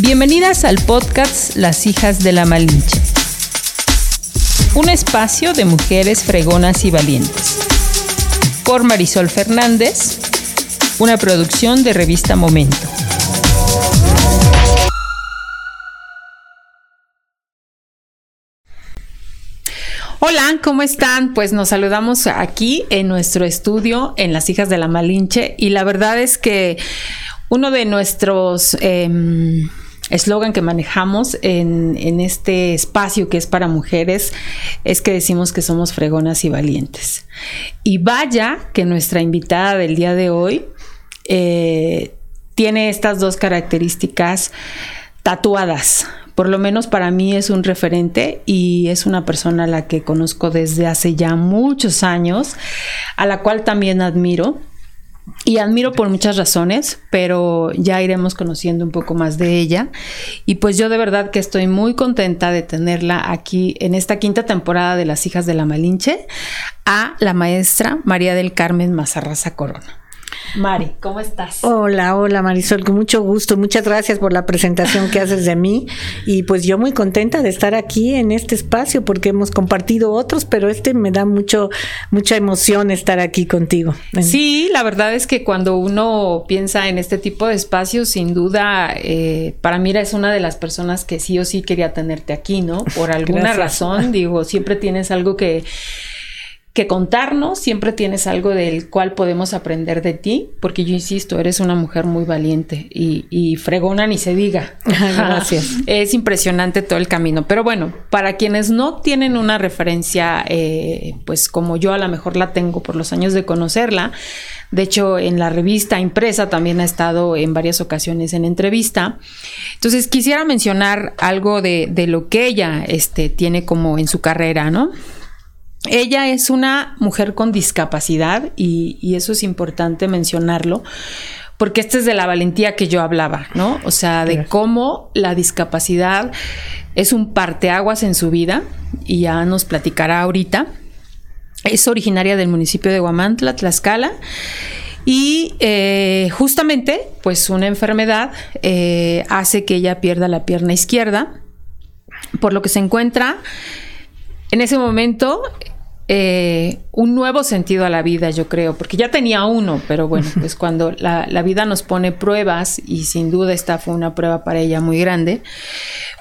Bienvenidas al podcast Las hijas de la Malinche. Un espacio de mujeres fregonas y valientes. Por Marisol Fernández, una producción de revista Momento. Hola, ¿cómo están? Pues nos saludamos aquí en nuestro estudio en Las Hijas de la Malinche y la verdad es que uno de nuestros em, eslogan que manejamos en, en, este espacio que es para mujeres es que decimos que somos fregonas y valientes. Y vaya que nuestra invitada del día de hoy eh, tiene estas dos características tatuadas. Por lo menos para mí es un referente y es una persona a la que conozco desde hace ya muchos años, a la cual también admiro y admiro por muchas razones, pero ya iremos conociendo un poco más de ella. Y pues yo de verdad que estoy muy contenta de tenerla aquí en esta quinta temporada de Las Hijas de la Malinche a la maestra María del Carmen Mazarraza Corona. Mari, ¿cómo estás? Hola, hola Marisol, con mucho gusto. Muchas gracias por la presentación que haces de mí. Y pues yo muy contenta de estar aquí en este espacio porque hemos compartido otros, pero este me da mucho, mucha emoción estar aquí contigo. Sí, la verdad es que cuando uno piensa en este tipo de espacios, sin duda, eh, para mí eres una de las personas que sí o sí quería tenerte aquí, ¿no? Por alguna razón, digo, siempre tienes algo que que contarnos, siempre tienes algo del cual podemos aprender de ti, porque yo insisto, eres una mujer muy valiente y, fregona ni se diga. Gracias. es impresionante todo el camino. Pero bueno, para quienes no tienen una referencia, eh, pues como yo a lo mejor la tengo por los años de conocerla, de hecho, en la revista impresa también ha estado en varias ocasiones en entrevista. Entonces, quisiera mencionar algo de, de lo que ella este, tiene como en su carrera, ¿no? Ella es una mujer con discapacidad y, eso es importante mencionarlo porque esta es de la valentía que yo hablaba, ¿no? O sea, de cómo la discapacidad es un parteaguas en su vida y ya nos platicará ahorita. Es originaria del municipio de Guamantla, Tlaxcala. Y eh, justamente, pues una enfermedad eh, hace que ella pierda la pierna izquierda, por lo que se encuentra en ese momento eh, un nuevo sentido a la vida, yo creo, porque ya tenía uno, pero bueno, pues cuando la, la, vida nos pone pruebas, y sin duda esta fue una prueba para ella muy grande,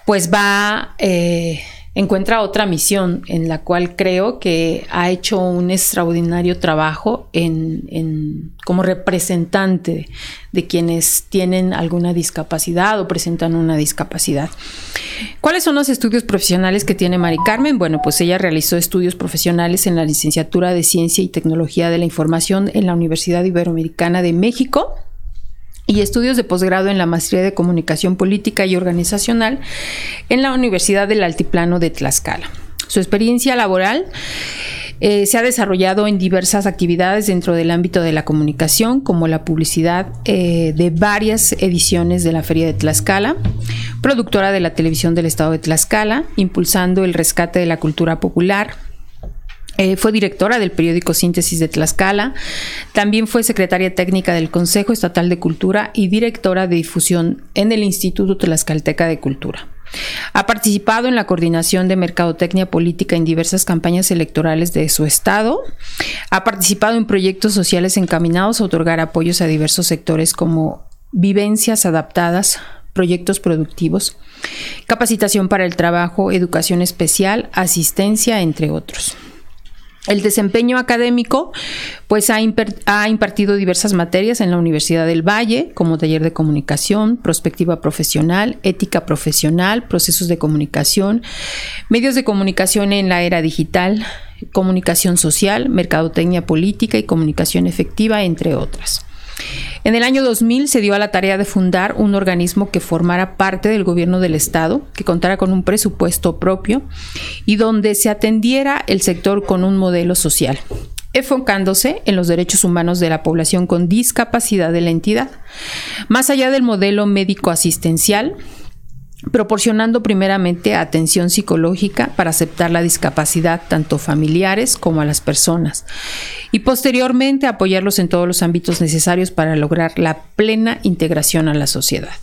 pues va eh, encuentra otra misión en la cual creo que ha hecho un extraordinario trabajo en, como representante de quienes tienen alguna discapacidad o presentan una discapacidad. ¿Cuáles son los estudios profesionales que tiene Mari Carmen? Bueno, pues ella realizó estudios profesionales en la licenciatura de Ciencia y Tecnología de la Información en la Universidad Iberoamericana de México y estudios de posgrado en la maestría de comunicación política y organizacional en la Universidad del Altiplano de Tlaxcala. Su experiencia laboral eh, se ha desarrollado en diversas actividades dentro del ámbito de la comunicación, como la publicidad eh, de varias ediciones de la Feria de Tlaxcala, productora de la televisión del Estado de Tlaxcala, impulsando el rescate de la cultura popular, eh, fue directora del periódico Síntesis de Tlaxcala. También fue secretaria técnica del Consejo Estatal de Cultura y directora de difusión en el Instituto Tlaxcalteca de Cultura. Ha participado en la coordinación de mercadotecnia política en diversas campañas electorales de su estado. Ha participado en proyectos sociales encaminados a otorgar apoyos a diversos sectores como vivencias adaptadas, proyectos productivos, capacitación para el trabajo, educación especial, asistencia, entre otros. El desempeño académico, pues ha, impartido diversas materias en la Universidad del Valle, como taller de comunicación, prospectiva profesional, ética profesional, procesos de comunicación, medios de comunicación en la era digital, comunicación social, mercadotecnia política y comunicación efectiva, entre otras. En el año 2000 se dio a la tarea de fundar un organismo que formara parte del gobierno del Estado, que contara con un presupuesto propio y donde se atendiera el sector con un modelo social enfocándose en los derechos humanos de la población con discapacidad de la entidad. Más allá del modelo médico asistencial, proporcionando primeramente atención psicológica para aceptar la discapacidad tanto familiares como a las personas y posteriormente apoyarlos en todos los ámbitos necesarios para lograr la plena integración a la sociedad.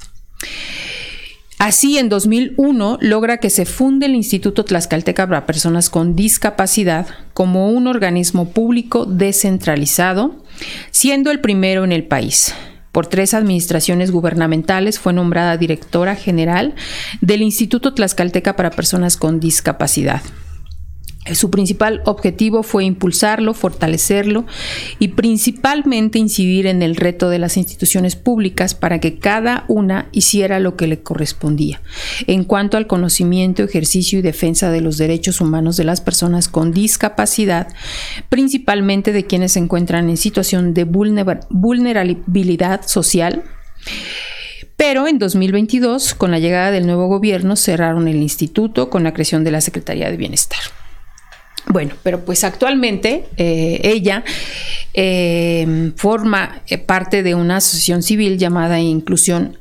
Así, en 2001 logra que se funde el Instituto Tlaxcalteca para Personas con Discapacidad como un organismo público descentralizado, siendo el primero en el país. Por tres administraciones gubernamentales fue nombrada directora general del Instituto Tlaxcalteca para Personas con Discapacidad. Su principal objetivo fue impulsarlo, fortalecerlo y principalmente incidir en el reto de las instituciones públicas para que cada una hiciera lo que le correspondía. En cuanto al conocimiento, ejercicio y defensa de los derechos humanos de las personas con discapacidad, principalmente de quienes se encuentran en situación de vulnerabilidad social, pero en 2022, con la llegada del nuevo gobierno, cerraron el instituto con la creación de la Secretaría de Bienestar. Bueno, pero pues actualmente eh, ella eh, forma eh, parte de una asociación civil llamada Inclusión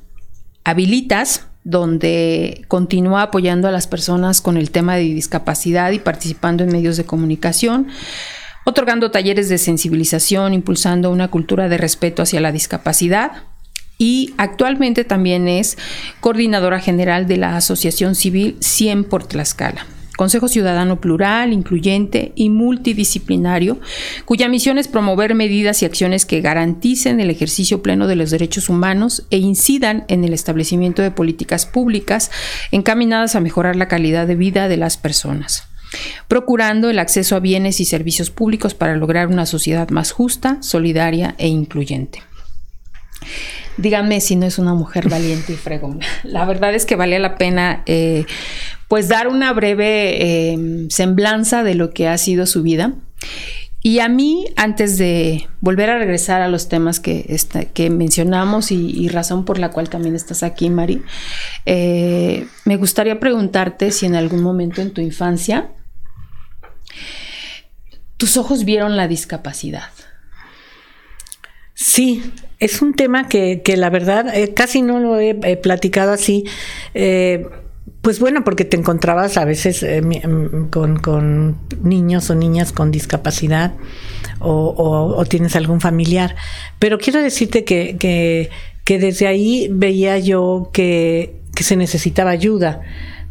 Habilitas, donde continúa apoyando a las personas con el tema de discapacidad y participando en medios de comunicación, otorgando talleres de sensibilización, impulsando una cultura de respeto hacia la discapacidad. Y actualmente también es coordinadora general de la Asociación Civil 100 por Tlaxcala. Consejo Ciudadano Plural, Incluyente y Multidisciplinario, cuya misión es promover medidas y acciones que garanticen el ejercicio pleno de los derechos humanos e incidan en el establecimiento de políticas públicas encaminadas a mejorar la calidad de vida de las personas procurando el acceso a bienes y servicios públicos para lograr una sociedad más justa, solidaria e incluyente. Díganme si no es una mujer valiente y fregona. La verdad es que vale la pena eh, pues dar una breve em, semblanza de lo que ha sido su vida. Y a mí, antes de volver a regresar a los temas que, que mencionamos y, razón por la cual también estás aquí, Mari, eh, me gustaría preguntarte si en algún momento en tu infancia tus ojos vieron la discapacidad. Sí, es un tema que, la verdad eh, casi no lo he, platicado así. Eh, pues bueno, porque te encontrabas a veces eh, mm, con, niños o niñas con discapacidad o, tienes algún familiar. Pero quiero decirte que, que, desde ahí veía yo que, se necesitaba ayuda.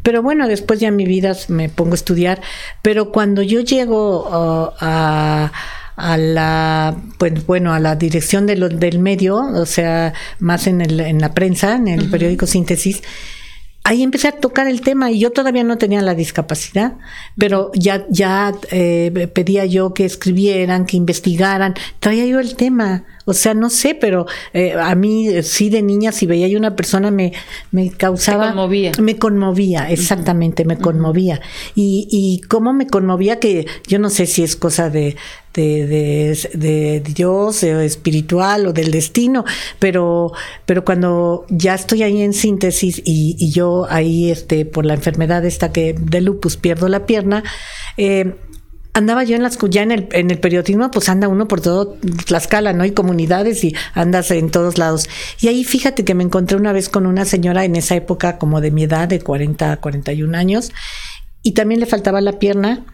Pero bueno, después ya en mi vida me pongo a estudiar. Pero cuando yo llego uh, a a la pues bueno a la dirección de del medio o sea más en, el, en la prensa en el periódico síntesis ahí empecé a tocar el tema y yo todavía no tenía la discapacidad, pero ya, ya eh, pedía yo que escribieran, que investigaran, traía yo el tema. O sea, no sé, pero eh, a mí sí de niña, si veía yo una persona me, me causaba... Me conmovía. Me conmovía, exactamente, me conmovía. Y, y cómo me conmovía que yo no sé si es cosa de, de, de, Dios o espiritual o del destino, pero, pero cuando ya estoy ahí en síntesis y, y yo ahí este, por la enfermedad esta que de lupus pierdo la pierna, eh, andaba yo en las ya en el, en el periodismo, pues anda uno por todo Tlaxcala, ¿no? Hay comunidades y andas en todos lados. Y ahí fíjate que me encontré una vez con una señora en esa época como de mi edad, de 40 a 41 años, y también le faltaba la pierna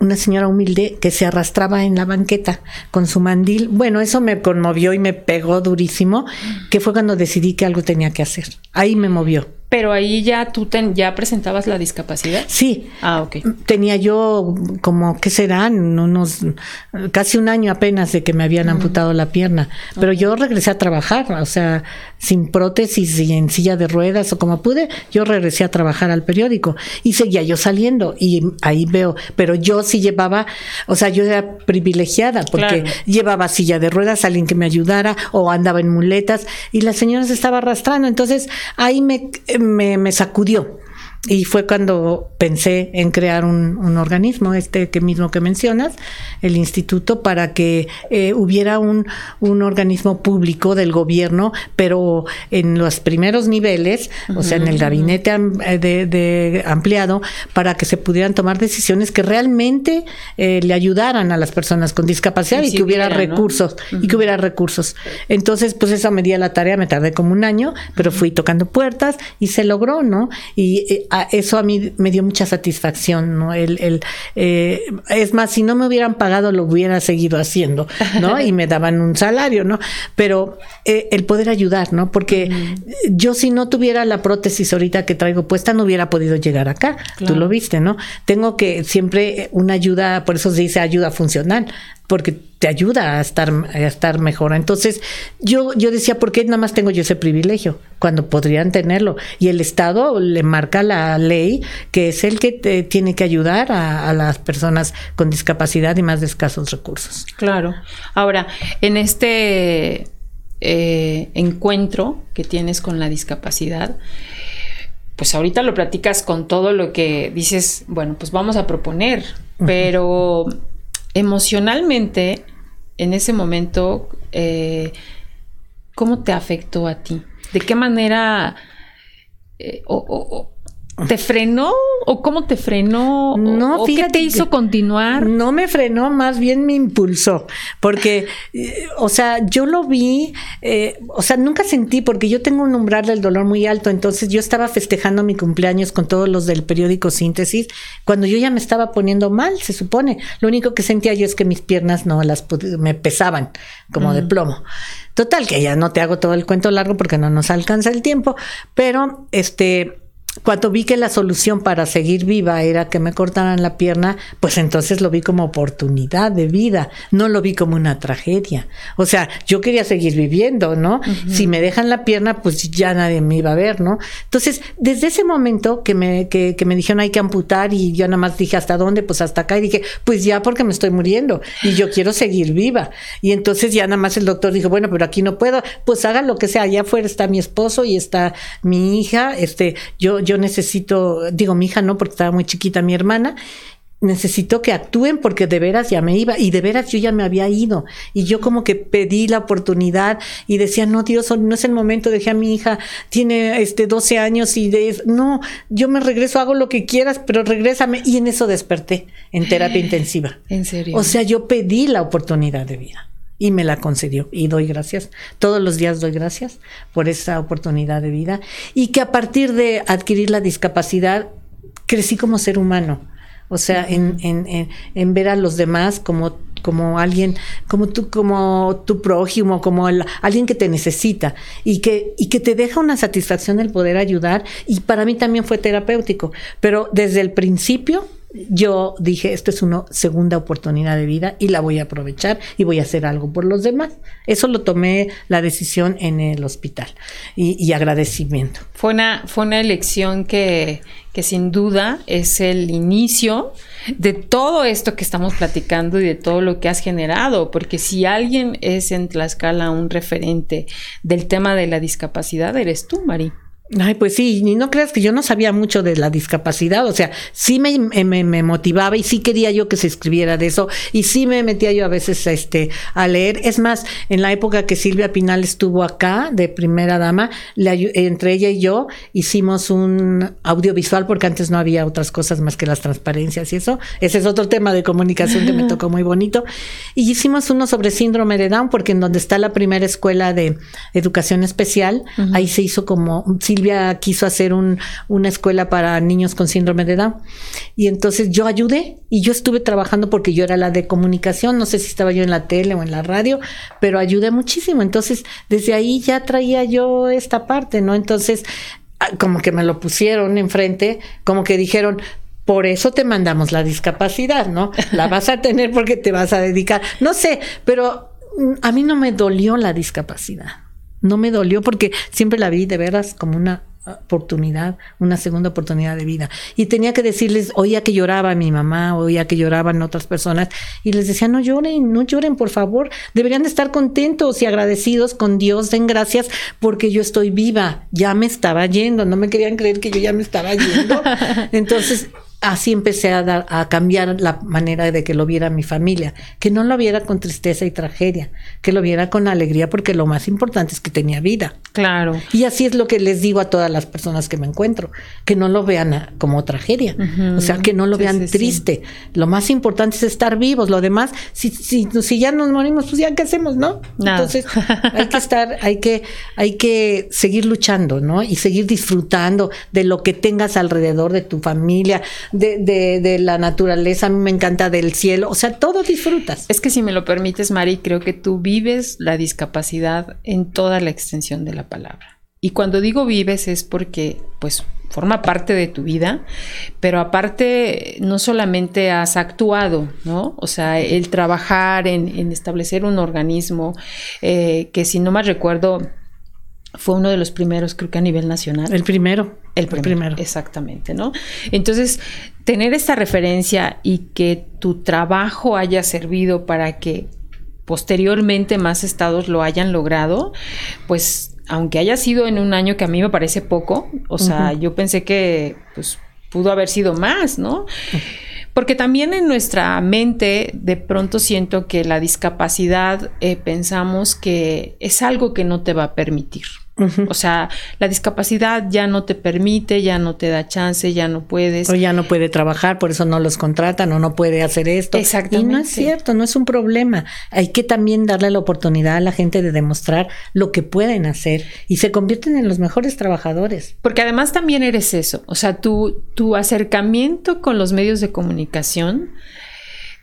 una señora humilde que se arrastraba en la banqueta con su mandil. Bueno, eso me conmovió y me pegó durísimo, que fue cuando decidí que algo tenía que hacer. Ahí me movió. Pero ahí ya tú ya presentabas la discapacidad. Sí. Ah, ok. Tenía yo como, ¿qué serán? Unos, casi un año apenas de que me habían amputado la pierna. Pero yo regresé a trabajar, o sea, sin prótesis y en silla de ruedas o como pude, yo regresé a trabajar al periódico y seguía yo saliendo y ahí veo, pero yo sí llevaba, o sea, yo era privilegiada porque llevaba silla de ruedas, alguien que me ayudara o andaba en muletas y la señora se estaba arrastrando. Entonces ahí me me, me sacudió. Y fue cuando pensé en crear un, un, organismo, este que mismo que mencionas, el instituto, para que eh, hubiera un, un, organismo público del gobierno, pero en los primeros niveles, o sea, en el gabinete eh, de, ampliado, para que se pudieran tomar decisiones que realmente eh, le ayudaran a las personas con discapacidad y, que hubiera recursos, y que hubiera recursos. Entonces, pues esa me di la tarea, me tardé como un año, pero fui tocando puertas y se logró, ¿no? Y eso a mí me dio mucha satisfacción, ¿no? El, el eh, es más, si no me hubieran pagado, lo hubiera seguido haciendo, ¿no? Y me daban un salario, ¿no? Pero eh, el poder ayudar, ¿no? Porque yo si no tuviera la prótesis ahorita que traigo puesta, no hubiera podido llegar acá. Tú lo viste, ¿no? Tengo que siempre una ayuda, por eso se dice ayuda funcional porque te ayuda a estar, a estar mejor. Entonces, yo, yo decía, ¿por qué nada más tengo yo ese privilegio? Cuando podrían tenerlo. Y el Estado le marca la ley que es el que tiene que ayudar a, las personas con discapacidad y más de escasos recursos. Claro. Ahora, en este eh, encuentro que tienes con la discapacidad, pues ahorita lo platicas con todo lo que dices, bueno, pues vamos a proponer, pero emocionalmente, en ese momento, eh, ¿cómo te afectó a ti? ¿De qué manera eh, o, ¿Te frenó o cómo te frenó? No, ¿qué te hizo continuar? No me frenó, más bien me impulsó, porque, eh, o sea, yo lo vi, eh, o sea, nunca sentí, porque yo tengo un umbral del dolor muy alto, entonces yo estaba festejando mi cumpleaños con todos los del periódico Síntesis, cuando yo ya me estaba poniendo mal, se supone. Lo único que sentía yo es que mis piernas no las me pesaban como de mm. plomo. Total, que ya no te hago todo el cuento largo porque no nos alcanza el tiempo, pero este cuando vi que la solución para seguir viva era que me cortaran la pierna, pues entonces lo vi como oportunidad de vida, no lo vi como una tragedia. O sea, yo quería seguir viviendo, ¿no? Si me dejan la pierna, pues ya nadie me iba a ver, ¿no? Entonces, desde ese momento que me, que, que me dijeron hay que amputar y yo nada más dije hasta dónde, pues hasta acá y dije, pues ya porque me estoy muriendo y yo quiero seguir viva. Y entonces ya nada más el doctor dijo, bueno, pero aquí no puedo, pues haga lo que sea, allá afuera está mi esposo y está mi hija, este, yo yo, necesito, digo, mi hija no, porque estaba muy chiquita mi hermana, necesito que actúen porque de veras ya me iba y de veras yo ya me había ido. Y yo como que pedí la oportunidad y decía no Dios no es el momento dejé a mi hija tiene este 12 años y de no yo me regreso hago lo que quieras pero regrésame. Y en eso desperté en terapia intensiva. En serio o sea yo pedí la oportunidad de vida y me la concedió y doy gracias. Todos los días doy gracias por esa oportunidad de vida y que a partir de adquirir la discapacidad crecí como ser humano. O sea, en, en, en, ver a los demás como, como alguien, como tú, como tu prójimo, como alguien que te necesita y que, y que te deja una satisfacción el poder ayudar. Y para mí también fue terapéutico. Pero desde el principio yo dije, esto es una segunda oportunidad de vida y la voy a aprovechar y voy a hacer algo por los demás. Eso lo tomé la decisión en el hospital y, agradecimiento. Fue una, fue una elección que, que sin duda es el inicio de todo esto que estamos platicando y de todo lo que has generado, porque si alguien es en Tlaxcala un referente del tema de la discapacidad, eres tú, Mari. Ay, pues sí, y no creas que yo no sabía mucho de la discapacidad, o sea, sí me, me, motivaba y sí quería yo que se escribiera de eso y sí me metía yo a veces este, a leer. Es más, en la época que Silvia Pinal estuvo acá de primera dama, entre ella y yo hicimos un audiovisual porque antes no había otras cosas más que las transparencias y eso. Ese es otro tema de comunicación que me tocó muy bonito. Y hicimos uno sobre síndrome de Down porque en donde está la primera escuela de educación especial, ahí se hizo como... Silvia quiso hacer un, una escuela para niños con síndrome de Down. Y entonces yo ayudé y yo estuve trabajando porque yo era la de comunicación, no sé si estaba yo en la tele o en la radio, pero ayudé muchísimo. Entonces, desde ahí ya traía yo esta parte, ¿no? Entonces, ah, como que me lo pusieron enfrente, como que dijeron, por eso te mandamos la discapacidad, ¿no? La vas a tener porque te vas a dedicar. No sé, pero mm, a mí no me dolió la discapacidad no me dolió porque siempre la vi de veras como una oportunidad, una segunda oportunidad de vida. Y tenía que decirles, oía que lloraba mi mamá, oía que lloraban otras personas, y les decía, no lloren, no lloren, por favor, deberían de estar contentos y agradecidos con Dios, den gracias porque yo estoy viva, ya me estaba yendo, no me querían creer que yo ya me estaba yendo. Entonces, así empecé a, dar, a cambiar la manera de que lo viera mi familia, que no lo viera con tristeza y tragedia, que lo viera con alegría, porque lo más importante es que tenía vida. Claro. Y así es lo que les digo a todas las personas que me encuentro, que no lo vean como tragedia, o sea, que no lo vean triste. Lo más importante es estar vivos, lo demás, si, si, si ya nos morimos, pues ya qué hacemos, ¿no? Entonces, hay que estar, hay que, hay que seguir luchando, ¿no? Y seguir disfrutando de lo que tengas alrededor de tu familia, de, de, la naturaleza, a mí me encanta del cielo, o sea, todo disfrutas. Es que si me lo permites, Mari, creo que tú vives la discapacidad en toda la extensión de la palabra. Y cuando digo vives es porque, pues, forma parte de tu vida, pero aparte no solamente has actuado, ¿no? O sea, el trabajar en, establecer un organismo eh, que si no más recuerdo fue uno de los primeros, creo que a nivel nacional. El primero. El primero. Exactamente, ¿no? Entonces, tener esta referencia y que tu trabajo haya servido para que posteriormente más estados lo hayan logrado, pues aunque haya sido en un año que a mí me parece poco, o sea, yo pensé que pues pudo haber sido más, ¿no? Porque también en nuestra mente de pronto siento que la discapacidad eh, pensamos que es algo que no te va a permitir. O sea, la discapacidad ya no te permite, ya no te da chance, ya no puedes. O ya no puede trabajar, por eso no los contratan o no puede hacer esto. Exactamente. Y no es cierto, no es un problema. Hay que también darle la oportunidad a la gente de demostrar lo que pueden hacer y se convierten en los mejores trabajadores. Porque además también eres eso. O sea, tu, tu acercamiento con los medios de comunicación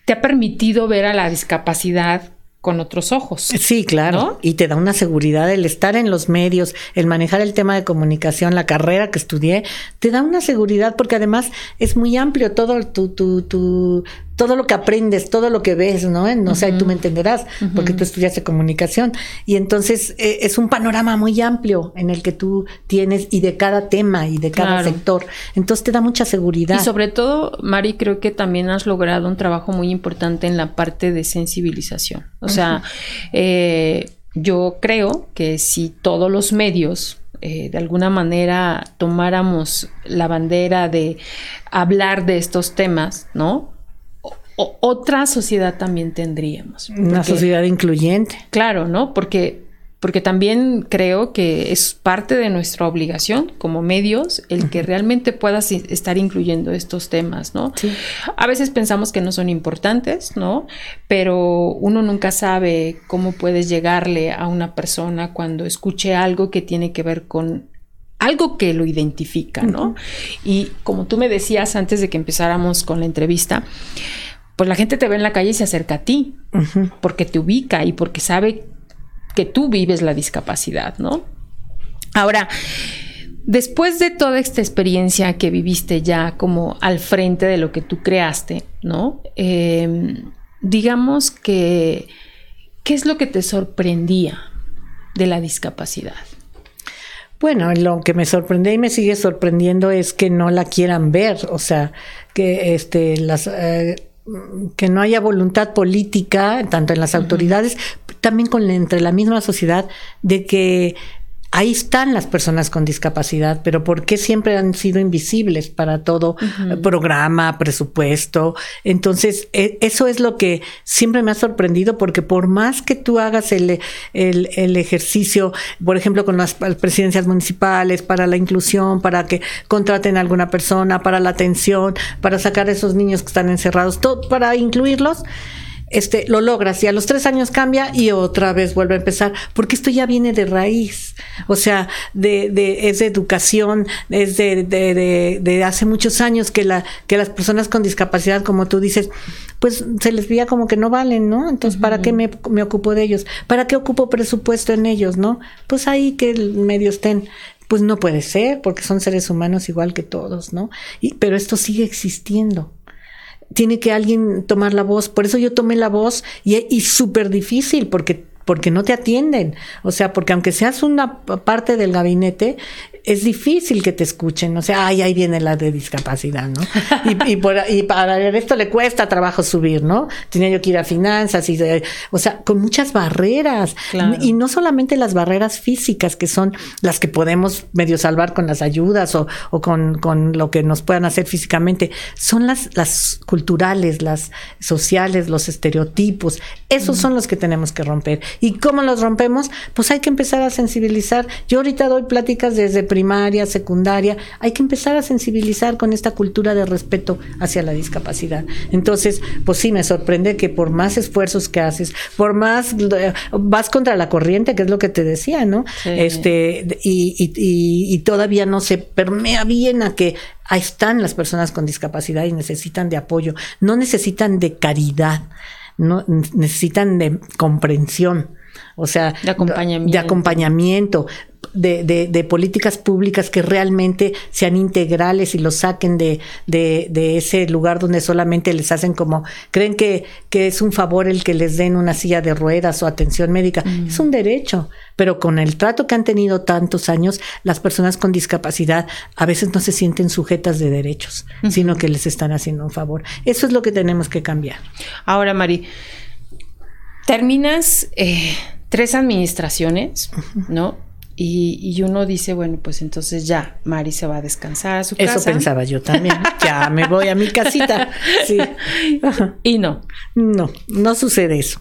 te ha permitido ver a la discapacidad con otros ojos. Sí, claro. Y te da una seguridad el estar en los medios, el manejar el tema de comunicación, la carrera que estudié, te da una seguridad porque además es muy amplio todo tu, tu, tu, todo lo que aprendes, todo lo que ves, ¿no? No sé, tú me entenderás, porque tú estudiaste comunicación. Y entonces eh, es un panorama muy amplio en el que tú tienes y de cada tema y de cada sector. Entonces te da mucha seguridad. Y sobre todo, Mari, creo que también has logrado un trabajo muy importante en la parte de sensibilización. O sea, eh, yo creo que si todos los medios eh, de alguna manera tomáramos la bandera de hablar de estos temas, ¿no? Otra sociedad también tendríamos. Una sociedad incluyente. Claro, ¿no? Porque, porque también creo que es parte de nuestra obligación como medios el que realmente puedas estar incluyendo estos temas, ¿no? A veces pensamos que no son importantes, ¿no? Pero uno nunca sabe cómo puedes llegarle a una persona cuando escuche algo que tiene que ver con algo que lo identifica, ¿no? Y como tú me decías antes de que empezáramos con la entrevista, pues la gente te ve en la calle y se acerca a ti, porque te ubica y porque sabe que tú vives la discapacidad, ¿no? Ahora, después de toda esta experiencia que viviste ya como al frente de lo que tú creaste, ¿no? Em, digamos que, ¿qué es lo que te sorprendía de la discapacidad? Bueno, lo que me sorprende y me sigue sorprendiendo es que no la quieran ver, o sea, que este, las, eh, que no haya voluntad política, tanto en las autoridades, también con entre la misma sociedad, de que ahí están las personas con discapacidad, pero ¿por qué siempre han sido invisibles para todo programa, presupuesto? Entonces, e, eso es lo que siempre me ha sorprendido, porque por más que tú hagas el, el, ejercicio, por ejemplo, con las presidencias municipales, para la inclusión, para que contraten a alguna persona, para la atención, para sacar a esos niños que están encerrados, todo, para incluirlos, este, lo logras y a los tres años cambia y otra vez vuelve a empezar, porque esto ya viene de raíz, o sea, de, de, es de educación, es de, de, de, hace muchos años que, la, que las personas con discapacidad, como tú dices, pues se les veía como que no valen, ¿no? Entonces, ¿para qué me, me ocupo de ellos? ¿Para qué ocupo presupuesto en ellos, no? Pues ahí que el medio estén pues no puede ser, porque son seres humanos igual que todos, ¿no? Y, pero esto sigue existiendo tiene que alguien tomar la voz. Por eso yo tomé la voz y, y súper difícil porque porque no te atienden. O sea, porque aunque seas una parte del gabinete, es difícil que te escuchen, o sea, ay, ahí viene la de discapacidad, ¿no? Y, y, por, y para esto le cuesta trabajo subir, ¿no? Tenía yo que ir a finanzas y, o sea, con muchas barreras. Y no solamente las barreras físicas, que son las que podemos medio salvar con las ayudas o, o con, con, lo que nos puedan hacer físicamente, son las, las culturales, las sociales, los estereotipos. Esos son los que tenemos que romper. ¿Y cómo los rompemos? Pues hay que empezar a sensibilizar. Yo ahorita doy pláticas desde primaria, secundaria. Hay que empezar a sensibilizar con esta cultura de respeto hacia la discapacidad. Entonces, pues sí, me sorprende que por más esfuerzos que haces, por más eh, vas contra la corriente, que es lo que te decía, ¿no? Este, y, y, y todavía no se permea bien a que ahí están las personas con discapacidad y necesitan de apoyo, no necesitan de caridad, no necesitan de comprensión. O sea, de acompañamiento. De acompañamiento de, de, de, políticas públicas que realmente sean integrales y los saquen de, de, ese lugar donde solamente les hacen como, creen que, que, es un favor el que les den una silla de ruedas o atención médica. Mm. Es un derecho, pero con el trato que han tenido tantos años, las personas con discapacidad a veces no se sienten sujetas de derechos, sino que les están haciendo un favor. Eso es lo que tenemos que cambiar. Ahora, Mari, terminas eh, tres administraciones, ¿no? Y, uno dice, bueno, pues entonces ya, Mari se va a descansar a su casa. Eso pensaba yo también. ya me voy a mi casita. Sí. Y no. No, no sucede eso.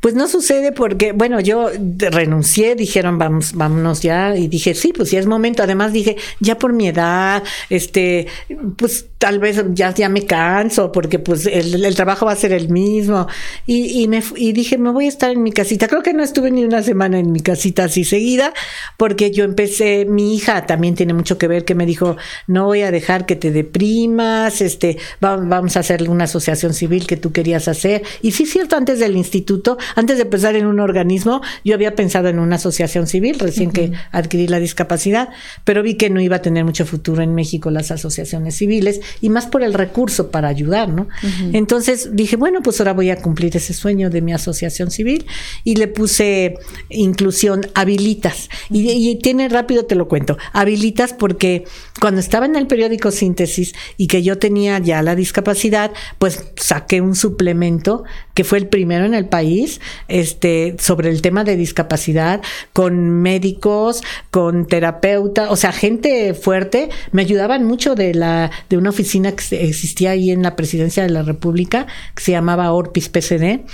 Pues no sucede porque, bueno, yo renuncié, dijeron vamos, vámonos ya, y dije, sí, pues ya es momento. Además dije, ya por mi edad, este, pues tal vez ya, ya me canso, porque pues el, trabajo va a ser el mismo. Y, y, me, y dije, me voy a estar en mi casita. Creo que no estuve ni una semana en mi casita así seguida, porque yo empecé, mi hija también tiene mucho que ver, que me dijo, no voy a dejar que te deprimas, este, vamos a hacer una asociación civil que tú querías hacer. Y sí cierto, antes del instituto, antes de pensar en un organismo, yo había pensado en una asociación civil recién que adquirí la discapacidad, pero vi que no iba a tener mucho futuro en México las asociaciones civiles y más por el recurso para ayudar, ¿no? Entonces dije, bueno, pues ahora voy a cumplir ese sueño de mi asociación civil y le puse inclusión habilitas. Y, y tiene rápido, te lo cuento, habilitas porque cuando estaba en el periódico Síntesis y que yo tenía ya la discapacidad, pues saqué un suplemento que fue el primero en el país, este, sobre el tema de discapacidad, con médicos, con terapeuta, o sea, gente fuerte, me ayudaban mucho de la, de una oficina que existía ahí en la presidencia de la República, que se llamaba Orpis PCD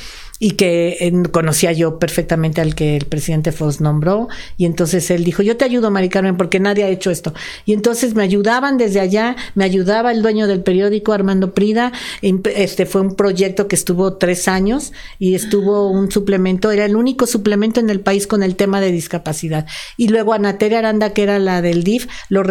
y que conocía yo perfectamente al que el presidente Foss nombró y entonces él dijo, yo te ayudo, Mari Carmen, porque nadie ha hecho esto. Y entonces me ayudaban desde allá, me ayudaba el dueño del periódico, Armando Prida, este fue un proyecto que estuvo tres años y estuvo un suplemento, era el único suplemento en el país con el tema de discapacidad. Y luego Anateria Aranda, que era la del DIF, lo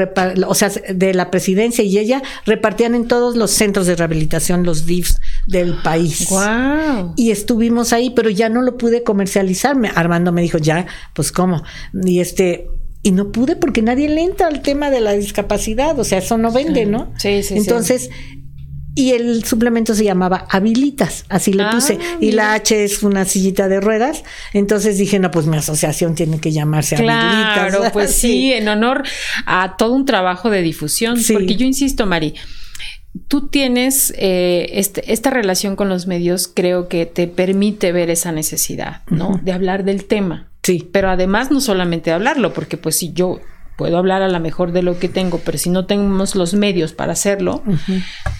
o sea, de la presidencia y ella repartían en todos los centros de rehabilitación los DIFs del país. Wow. Y estuvimos ahí, pero ya no lo pude comercializar. Armando me dijo, ya, pues cómo. Y este, y no pude porque nadie le entra al tema de la discapacidad, o sea, eso no vende, ¿no? Sí, sí. Entonces, y el suplemento se llamaba Habilitas, así le puse. Ah, y la H es una sillita de ruedas. Entonces dije, no, pues mi asociación tiene que llamarse Habilitas. Claro, pues sí. en honor a todo un trabajo de difusión. Porque yo insisto, Mari, tú tienes eh, este, esta relación con los medios, creo que te permite ver esa necesidad, ¿no? De hablar del tema. Sí. Pero además no solamente hablarlo, porque pues si yo puedo hablar a lo mejor de lo que tengo, pero si no tenemos los medios para hacerlo,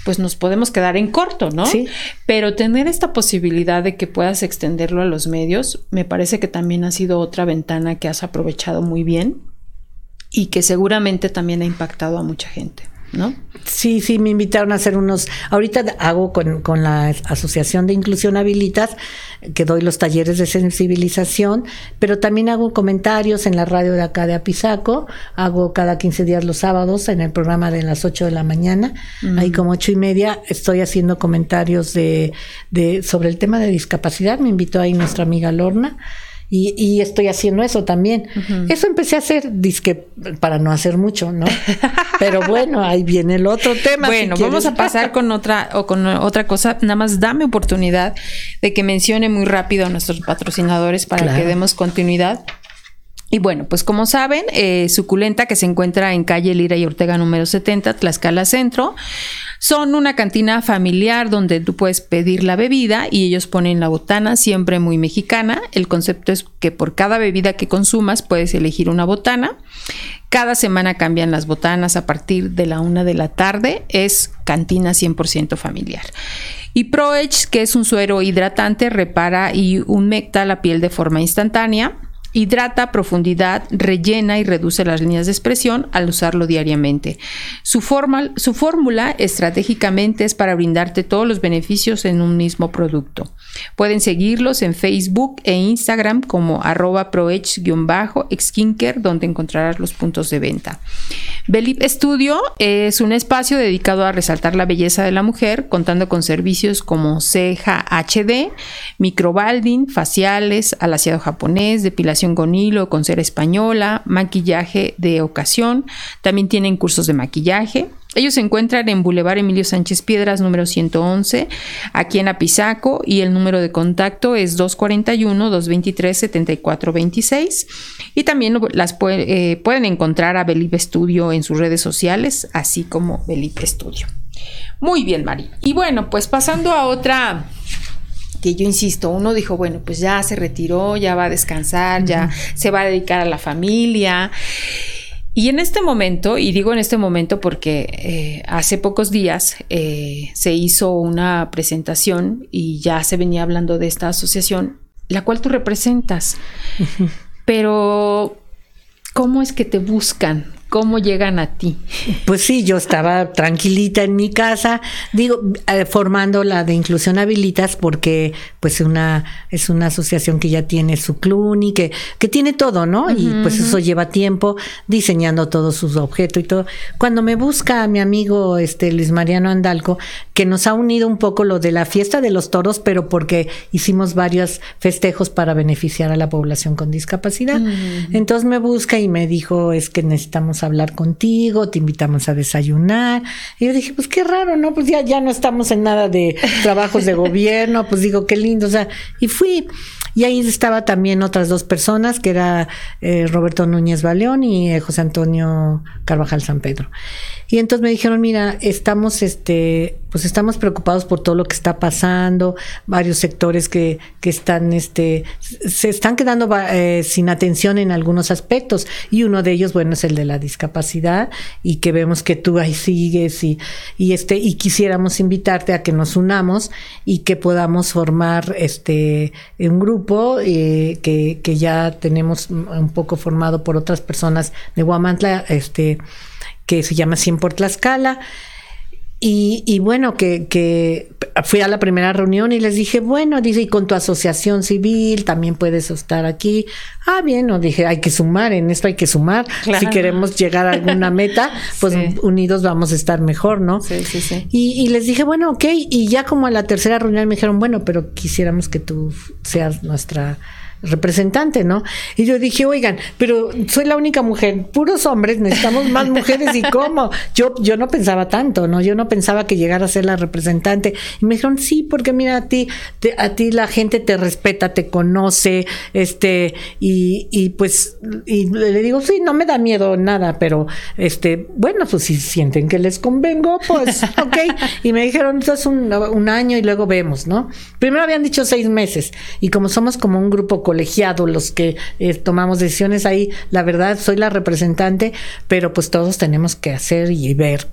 pues nos podemos quedar en corto, ¿no? Sí. Pero tener esta posibilidad de que puedas extenderlo a los medios, me parece que también ha sido otra ventana que has aprovechado muy bien y que seguramente también ha impactado a mucha gente. ¿No? Sí, sí, me invitaron a hacer unos. Ahorita hago con, con, la Asociación de Inclusión Habilitas, que doy los talleres de sensibilización, pero también hago comentarios en la radio de acá de Apizaco. Hago cada 15 días los sábados en el programa de las 8 de la mañana. Ahí como ocho y media estoy haciendo comentarios de, de sobre el tema de discapacidad. Me invitó ahí nuestra amiga Lorna. Y, estoy haciendo eso también. Eso empecé a hacer, disque para no hacer mucho, ¿no? Pero bueno, ahí viene el otro tema. Bueno, vamos a pasar con otra o con otra cosa. Nada más dame oportunidad de que mencione muy rápido a nuestros patrocinadores para que demos continuidad. Y bueno, pues como saben, eh, Suculenta, que se encuentra en calle Lira y Ortega número 70, Tlaxcala Centro, son una cantina familiar donde tú puedes pedir la bebida y ellos ponen la botana, siempre muy mexicana. El concepto es que por cada bebida que consumas puedes elegir una botana. Cada semana cambian las botanas a partir de la una de la tarde. Es cantina 100% familiar. Y ProEdge, que es un suero hidratante, repara y humecta la piel de forma instantánea hidrata profundidad, rellena y reduce las líneas de expresión al usarlo diariamente. Su, su fórmula estratégicamente es para brindarte todos los beneficios en un mismo producto. Pueden seguirlos en Facebook e Instagram como arroba proedge-skincare donde encontrarás los puntos de venta. Belip Studio es un espacio dedicado a resaltar la belleza de la mujer contando con servicios como ceja HD, microbalding, faciales, alaciado japonés, depilación con hilo, con cera española, maquillaje de ocasión. También tienen cursos de maquillaje. Ellos se encuentran en Boulevard Emilio Sánchez Piedras, número 111, aquí en Apizaco, y el número de contacto es 241-223-7426. Y también las eh, pueden encontrar a Belipe Studio en sus redes sociales, así como Belipe Studio. Muy bien, Mari. Y bueno, pues pasando a otra que yo insisto, uno dijo, bueno, pues ya se retiró, ya va a descansar, ya se va a dedicar a la familia. Y en este momento, y digo en este momento porque eh, hace pocos días eh, se hizo una presentación y ya se venía hablando de esta asociación, la cual tú representas. Pero, ¿cómo es que te buscan? ¿Cómo llegan a ti? Pues sí, yo estaba tranquilita en mi casa, digo, eh, formando la de Inclusión Habilitas porque pues una es una asociación que ya tiene su cluny, que, que tiene todo, ¿no? y pues eso lleva tiempo diseñando todos sus objetos y todo. Cuando me busca mi amigo este Luis Mariano Andalco, que nos ha unido un poco lo de la fiesta de los toros, pero porque hicimos varios festejos para beneficiar a la población con discapacidad. Entonces me busca y me dijo, es que necesitamos hablar contigo, te invitamos a desayunar. Y yo dije, pues qué raro, ¿no? Pues ya, ya no estamos en nada de trabajos de gobierno, pues digo, qué lindo, o sea, y fui. Y ahí estaba también otras dos personas, que era eh, Roberto Núñez Baleón y eh, José Antonio Carvajal San Pedro. Y entonces me dijeron, mira, estamos, este, pues estamos preocupados por todo lo que está pasando, varios sectores que, que están, este, se están quedando eh, sin atención en algunos aspectos. Y uno de ellos, bueno, es el de la discapacidad y que vemos que tú ahí sigues y, y este, y quisiéramos invitarte a que nos unamos y que podamos formar, este, un grupo eh, que, ya tenemos un poco formado por otras personas de Guamantla, este, que se llama 100 por Tlaxcala. Y, y, bueno, que, que, fui a la primera reunión y les dije, bueno, dice, y con tu asociación civil también puedes estar aquí. Ah, bien, no dije, hay que sumar, en esto hay que sumar. Si queremos llegar a alguna meta, pues unidos vamos a estar mejor, ¿no? Sí, sí, sí. Y, y, les dije, bueno, ok, y ya como a la tercera reunión me dijeron, bueno, pero quisiéramos que tú seas nuestra representante, ¿no? Y yo dije, oigan, pero soy la única mujer, puros hombres, necesitamos más mujeres y cómo. Yo, yo no pensaba tanto, ¿no? Yo no pensaba que llegara a ser la representante. Y me dijeron, sí, porque mira, a ti, a ti la gente te respeta, te conoce, este, y, y pues, y le digo, sí, no me da miedo nada, pero este, bueno, pues si sienten que les convengo, pues, ok. Y me dijeron, esto es un, un año y luego vemos, ¿no? Primero habían dicho seis meses, y como somos como un grupo colegiado los que eh, tomamos decisiones ahí. La verdad, soy la representante, pero pues todos tenemos que hacer y ver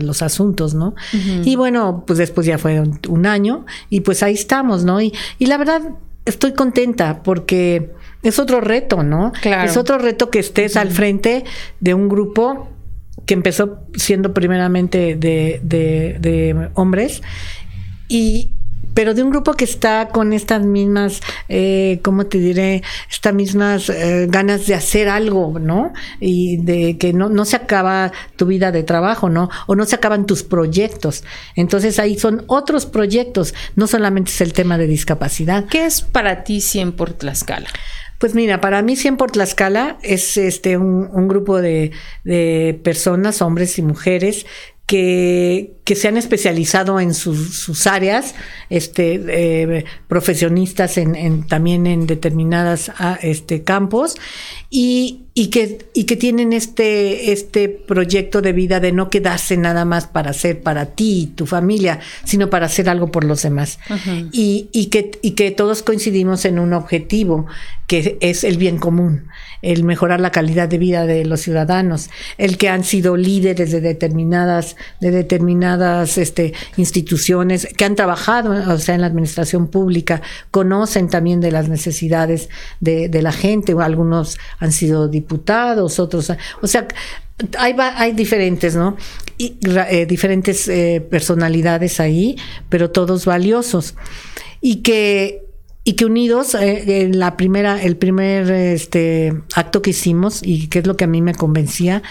los asuntos, ¿no? Y bueno, pues después ya fue un, año y pues ahí estamos, ¿no? Y, y la verdad, estoy contenta porque es otro reto, ¿no? Claro. Es otro reto que estés al frente de un grupo que empezó siendo primeramente de, de, de hombres y, pero de un grupo que está con estas mismas, eh, ¿cómo te diré? Estas mismas eh, ganas de hacer algo, ¿no? Y de que no, no se acaba tu vida de trabajo, ¿no? O no se acaban tus proyectos. Entonces ahí son otros proyectos, no solamente es el tema de discapacidad. ¿Qué es para ti 100 por Tlaxcala? Pues mira, para mí 100 por Tlaxcala es este un, un grupo de, de personas, hombres y mujeres, que, que se han especializado en sus, sus áreas, este, eh, profesionistas en, en, también en determinadas ah, este, campos, y, y, que, y que tienen este, este proyecto de vida de no quedarse nada más para hacer para ti y tu familia, sino para hacer algo por los demás. y, y, que, y que todos coincidimos en un objetivo, que es el bien común, el mejorar la calidad de vida de los ciudadanos, el que han sido líderes de determinadas, de determinadas este, instituciones, que han trabajado, o sea, en la administración pública, conocen también de las necesidades de, la gente, algunos han sido diputados, otros, o sea, hay, hay diferentes, ¿no? Y, eh, diferentes eh, personalidades ahí, pero todos valiosos. Y que y que unidos eh, en la primera el primer este acto que hicimos y que es lo que a mí me convencía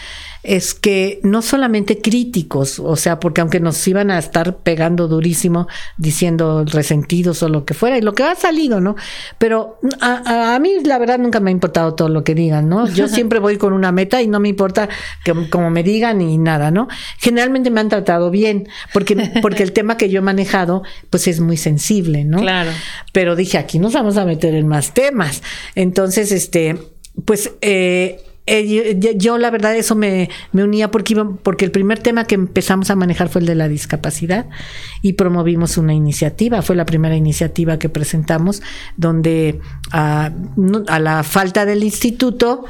es que no solamente críticos, o sea, porque aunque nos iban a estar pegando durísimo, diciendo resentidos o lo que fuera, y lo que ha salido, ¿no? Pero a, a, mí la verdad nunca me ha importado todo lo que digan, ¿no? Yo siempre voy con una meta y no me importa que como me digan ni nada, ¿no? Generalmente me han tratado bien, porque, porque el tema que yo he manejado, pues es muy sensible, ¿no? Claro. Pero dije, aquí nos vamos a meter en más temas. Entonces, este, pues eh, eh, yo, la verdad eso me, me unía porque, porque el primer tema que empezamos a manejar fue el de la discapacidad y promovimos una iniciativa, fue la primera iniciativa que presentamos donde a, a la falta del instituto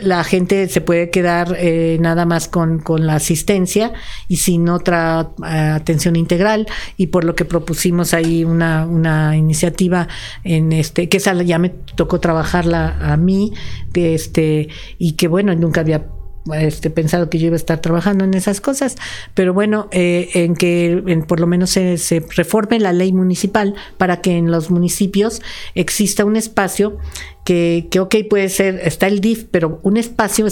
la gente se puede quedar eh, nada más con, con, la asistencia y sin otra uh, atención integral. Y por lo que propusimos ahí una, una iniciativa en este que esa ya me tocó trabajarla a mí que este y que bueno nunca había este, pensado que yo iba a estar trabajando en esas cosas, pero bueno, eh, en que en, por lo menos se, se, reforme la ley municipal para que en los municipios exista un espacio que, que, ok, puede ser, está el DIF, pero un espacio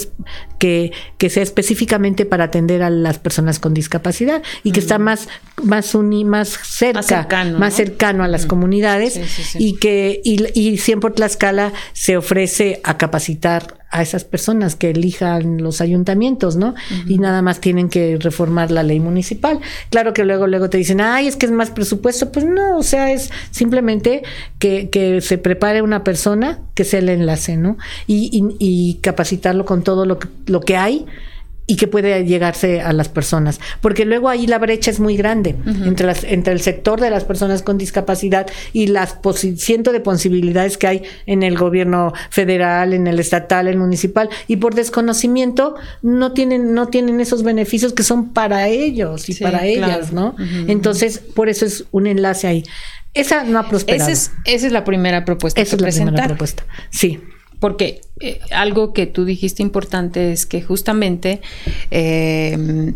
que, que sea específicamente para atender a las personas con discapacidad y que está más, más, uni, más cerca, más cercano, más cercano a las comunidades sí, sí, sí. y que y, y siempre Tlaxcala se ofrece a capacitar a esas personas que elijan los ayuntamientos, ¿no? Uh -huh. Y nada más tienen que reformar la ley municipal. Claro que luego, luego te dicen, ay, es que es más presupuesto. Pues no, o sea, es simplemente que, que se prepare una persona que sea el enlace, ¿no? Y, y, y capacitarlo con todo lo que, lo que hay y que puede llegarse a las personas, porque luego ahí la brecha es muy grande uh -huh. entre, las, entre el sector de las personas con discapacidad y las cientos de posibilidades que hay en el gobierno federal, en el estatal, en el municipal, y por desconocimiento no tienen, no tienen esos beneficios que son para ellos y sí, para ellas, ¿no? Uh -huh. Entonces, por eso es un enlace ahí. Esa no ha prosperado. Esa es, esa es la primera propuesta. Esa es la primera propuesta. Sí porque eh, algo que tú dijiste importante es que justamente eh,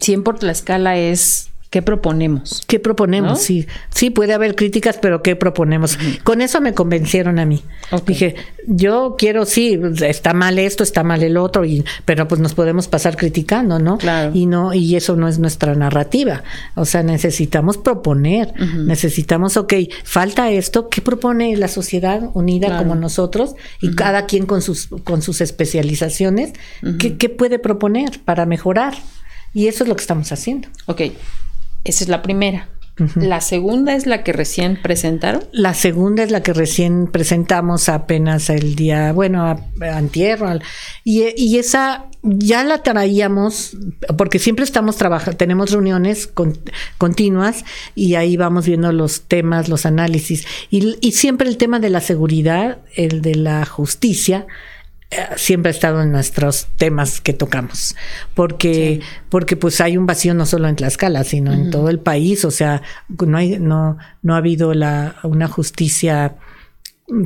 100 por la escala es ¿Qué proponemos? ¿Qué proponemos? ¿No? Sí, sí puede haber críticas, pero ¿qué proponemos? Uh -huh. Con eso me convencieron a mí. Okay. Dije, yo quiero, sí, está mal esto, está mal el otro, y, pero pues nos podemos pasar criticando, ¿no? Claro. Y no, y eso no es nuestra narrativa. O sea, necesitamos proponer, uh -huh. necesitamos, ok, falta esto, ¿qué propone la sociedad unida claro. como nosotros? Y uh -huh. cada quien con sus, con sus especializaciones, ¿qué, ¿qué puede proponer para mejorar? Y eso es lo que estamos haciendo. Ok, esa es la primera. Uh -huh. La segunda es la que recién presentaron. La segunda es la que recién presentamos apenas el día, bueno, a, a Y, y, esa ya la traíamos, porque siempre estamos trabajando, tenemos reuniones con, continuas y ahí vamos viendo los temas, los análisis. Y, y siempre el tema de la seguridad, el de la justicia, siempre ha estado en nuestros temas que tocamos porque sí. porque pues hay un vacío no solo en Tlaxcala sino uh -huh. en todo el país o sea no hay no no ha habido la una justicia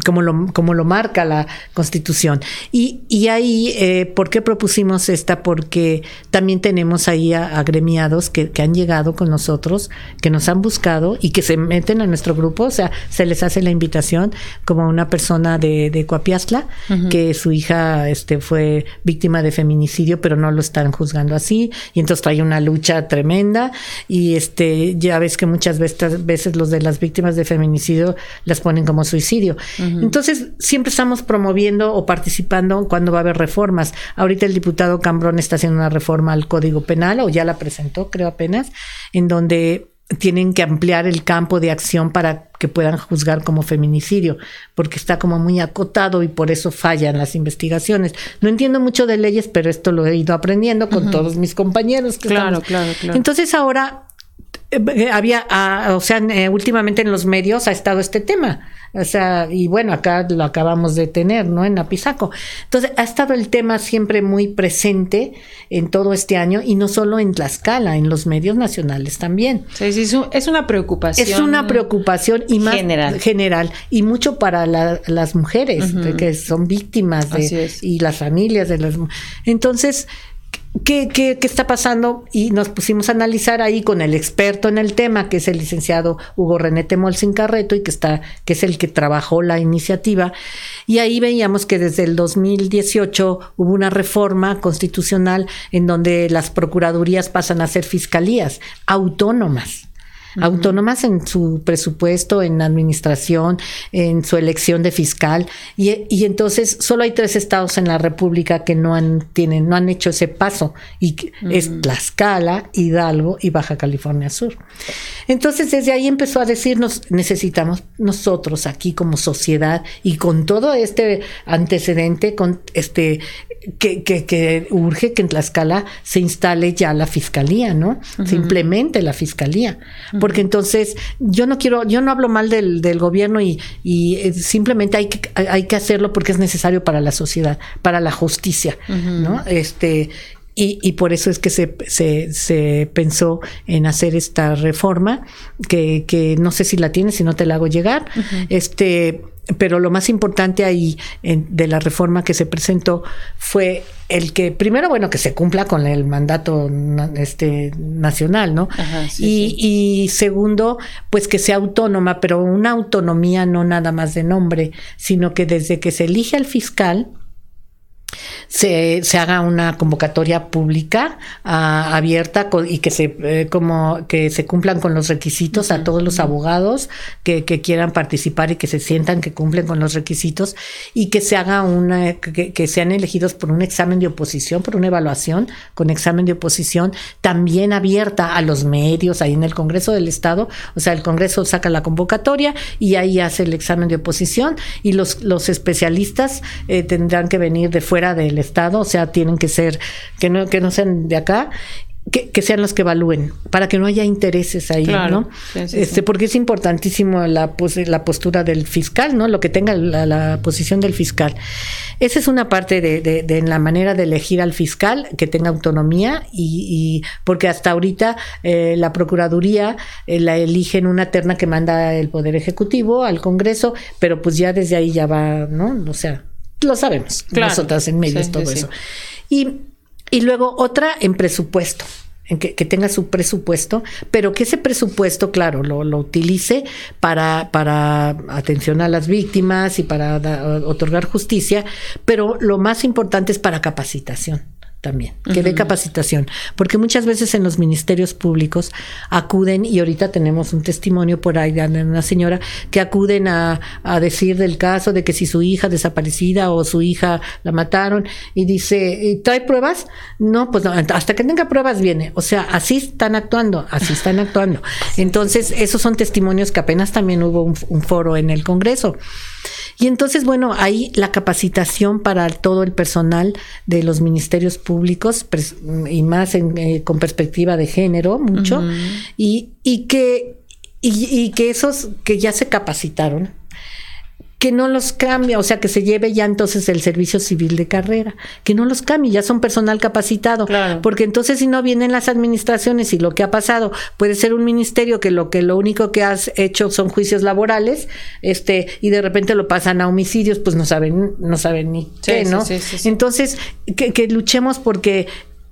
como lo, como lo marca la Constitución. Y, y ahí, eh, ¿por qué propusimos esta? Porque también tenemos ahí agremiados que, que, han llegado con nosotros, que nos han buscado y que se meten a nuestro grupo, o sea, se les hace la invitación, como una persona de, de Coapiazla, uh -huh. que su hija este, fue víctima de feminicidio, pero no lo están juzgando así, y entonces trae una lucha tremenda, y este, ya ves que muchas veces, veces los de las víctimas de feminicidio las ponen como suicidio Entonces, siempre estamos promoviendo o participando cuando va a haber reformas. Ahorita el diputado Cambrón está haciendo una reforma al Código Penal, o ya la presentó, creo apenas, en donde tienen que ampliar el campo de acción para que puedan juzgar como feminicidio, porque está como muy acotado y por eso fallan las investigaciones. No entiendo mucho de leyes, pero esto lo he ido aprendiendo con todos mis compañeros. claro, claro, claro. Entonces ahora había, ah, o sea, eh, últimamente en los medios ha estado este tema. O sea, y bueno, acá lo acabamos de tener, ¿no? En Apizaco. Entonces, ha estado el tema siempre muy presente en todo este año y no solo en Tlaxcala, en los medios nacionales también. Sí, sí, es una preocupación. Es una preocupación y más general, general y mucho para las mujeres que son víctimas de, y las familias de las Entonces, ¿Qué, qué, qué está pasando? Y nos pusimos a analizar ahí con el experto en el tema, que es el licenciado Hugo René Temolsin Carreto, y que está, que es el que trabajó la iniciativa. Y ahí veíamos que desde el 2018 hubo una reforma constitucional en donde las procuradurías pasan a ser fiscalías autónomas autónomas en su presupuesto, en administración, en su elección de fiscal. Y, y, entonces solo hay tres estados en la República que no han, tienen, no han hecho ese paso. Y es Tlaxcala, Hidalgo y Baja California Sur. Entonces desde ahí empezó a decirnos, necesitamos nosotros aquí como sociedad y con todo este antecedente, con este que, que, que, urge que en Tlaxcala se instale ya la fiscalía, ¿no? Se implemente la fiscalía. Porque entonces yo no quiero, yo no hablo mal del, del gobierno y, y, eh, simplemente hay que, hay que hacerlo porque es necesario para la sociedad, para la justicia, ¿no? Este, y, y, por eso es que se, se, se, pensó en hacer esta reforma, que, que no sé si la tienes, si no te la hago llegar. Este, pero lo más importante ahí de la reforma que se presentó fue el que primero bueno que se cumpla con el mandato este nacional no y, y, segundo pues que sea autónoma pero una autonomía no nada más de nombre sino que desde que se elige al fiscal se, se haga una convocatoria pública ah, abierta y que se eh, como que se cumplan con los requisitos a todos los abogados que, que, quieran participar y que se sientan que cumplen con los requisitos y que se haga una que, que, sean elegidos por un examen de oposición, por una evaluación con examen de oposición también abierta a los medios ahí en el Congreso del Estado, o sea, el Congreso saca la convocatoria y ahí hace el examen de oposición y los, los especialistas eh, tendrán que venir de fuera del Estado, o sea, tienen que ser, que no, que no sean de acá, que, sean los que evalúen, para que no haya intereses ahí, ¿no? este, Porque es importantísimo la, la postura del fiscal, ¿no? Lo que tenga la, posición del fiscal. Esa es una parte de, de, la manera de elegir al fiscal, que tenga autonomía, y, porque hasta ahorita eh, la Procuraduría eh, la elige en una terna que manda el Poder Ejecutivo al Congreso, pero pues ya desde ahí ya va, ¿no? O sea, lo sabemos, nosotras en medios, todo eso. Y, y, luego otra en presupuesto. En que, que, tenga su presupuesto, pero que ese presupuesto, claro, lo, lo utilice para, para atención a las víctimas y para otorgar justicia, pero lo más importante es para capacitación también, que dé capacitación, porque muchas veces en los ministerios públicos acuden, y ahorita tenemos un testimonio por ahí de una señora que acuden a, a, decir del caso de que si su hija desaparecida o su hija la mataron, y dice, ¿trae pruebas? No, pues no, hasta que tenga pruebas viene. O sea, así están actuando, así están actuando. Entonces, esos son testimonios que apenas también hubo un, un foro en el Congreso. Y entonces, bueno, ahí la capacitación para todo el personal de los ministerios públicos y más eh, con perspectiva de género, mucho, y, y, que, y que esos que ya se capacitaron, que no los cambie, o sea, que se lleve ya entonces el servicio civil de carrera, que no los cambie, ya son personal capacitado, porque entonces si no vienen las administraciones y lo que ha pasado puede ser un ministerio que lo que lo único que has hecho son juicios laborales, este y de repente lo pasan a homicidios, pues no saben no saben ni qué, ¿no? entonces que, que luchemos porque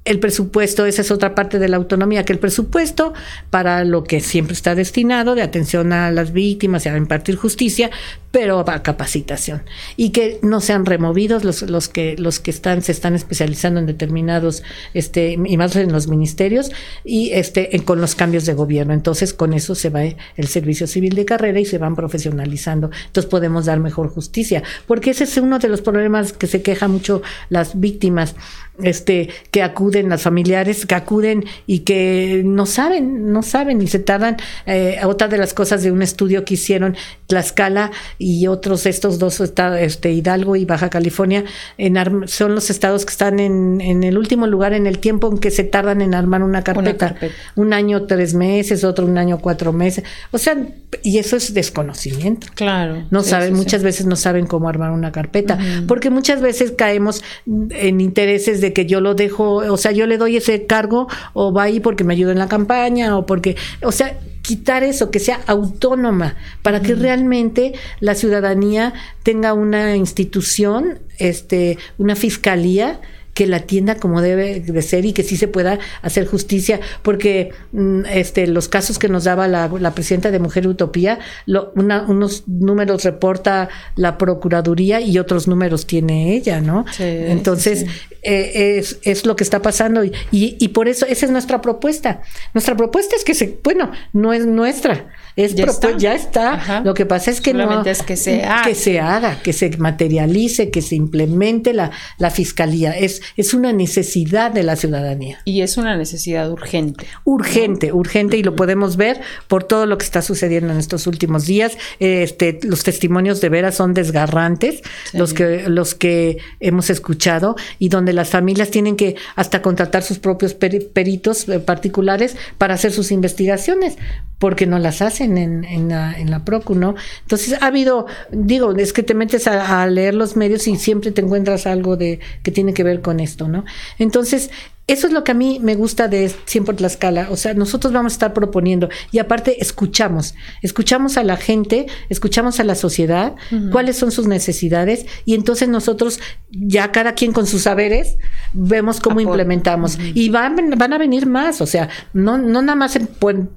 el presupuesto, esa es otra parte de la autonomía, que el presupuesto para lo que siempre está destinado, de atención a las víctimas y a impartir justicia, pero a capacitación y que no sean removidos los, los que los que están se están especializando en determinados este y más en los ministerios y este con los cambios de gobierno entonces con eso se va el servicio civil de carrera y se van profesionalizando entonces podemos dar mejor justicia porque ese es uno de los problemas que se queja mucho las víctimas este, que acuden, las familiares que acuden y que no saben, no saben y se tardan. Eh, otra de las cosas de un estudio que hicieron Tlaxcala y otros estos dos estados, este, Hidalgo y Baja California, en son los estados que están en, en, el último lugar en el tiempo en que se tardan en armar una carpeta. Un año, tres meses, otro un año, cuatro meses. O sea, y eso es desconocimiento. Claro. No saben, muchas veces no saben cómo armar una carpeta, porque muchas veces caemos en intereses de que yo lo dejo, o sea, yo le doy ese cargo o va ahí porque me ayuda en la campaña o porque, o sea, quitar eso, que sea autónoma, para que realmente la ciudadanía tenga una institución, este, una fiscalía que la atienda como debe de ser y que sí se pueda hacer justicia, porque mm, este, los casos que nos daba la, presidenta de Mujer Utopía, unos números reporta la Procuraduría y otros números tiene ella, ¿no? Entonces, eh, es, es, lo que está pasando y, y, por eso esa es nuestra propuesta. Nuestra propuesta es que se, bueno, no es nuestra, es ya está. Ya está. Lo que pasa es que no es que se haga. que se haga, que se materialice, que se implemente la, la fiscalía. Es, es una necesidad de la ciudadanía. Y es una necesidad urgente. Urgente, urgente, y lo podemos ver por todo lo que está sucediendo en estos últimos días. Este, los testimonios de veras son desgarrantes, los que, los que hemos escuchado, y donde las familias tienen que hasta contratar sus propios peritos eh, particulares para hacer sus investigaciones, porque no las hacen en, en, la, en la Procu, ¿no? Entonces ha habido, digo, es que te metes a, a, leer los medios y siempre te encuentras algo de que tiene que ver con esto, ¿no? Entonces, eso es lo que a mí me gusta de Siempre Tlaxcala. O sea, nosotros vamos a estar proponiendo y aparte escuchamos, escuchamos a la gente, escuchamos a la sociedad, cuáles son sus necesidades y entonces nosotros, ya cada quien con sus saberes, vemos cómo implementamos. Y van, van a venir más, o sea, no, no nada más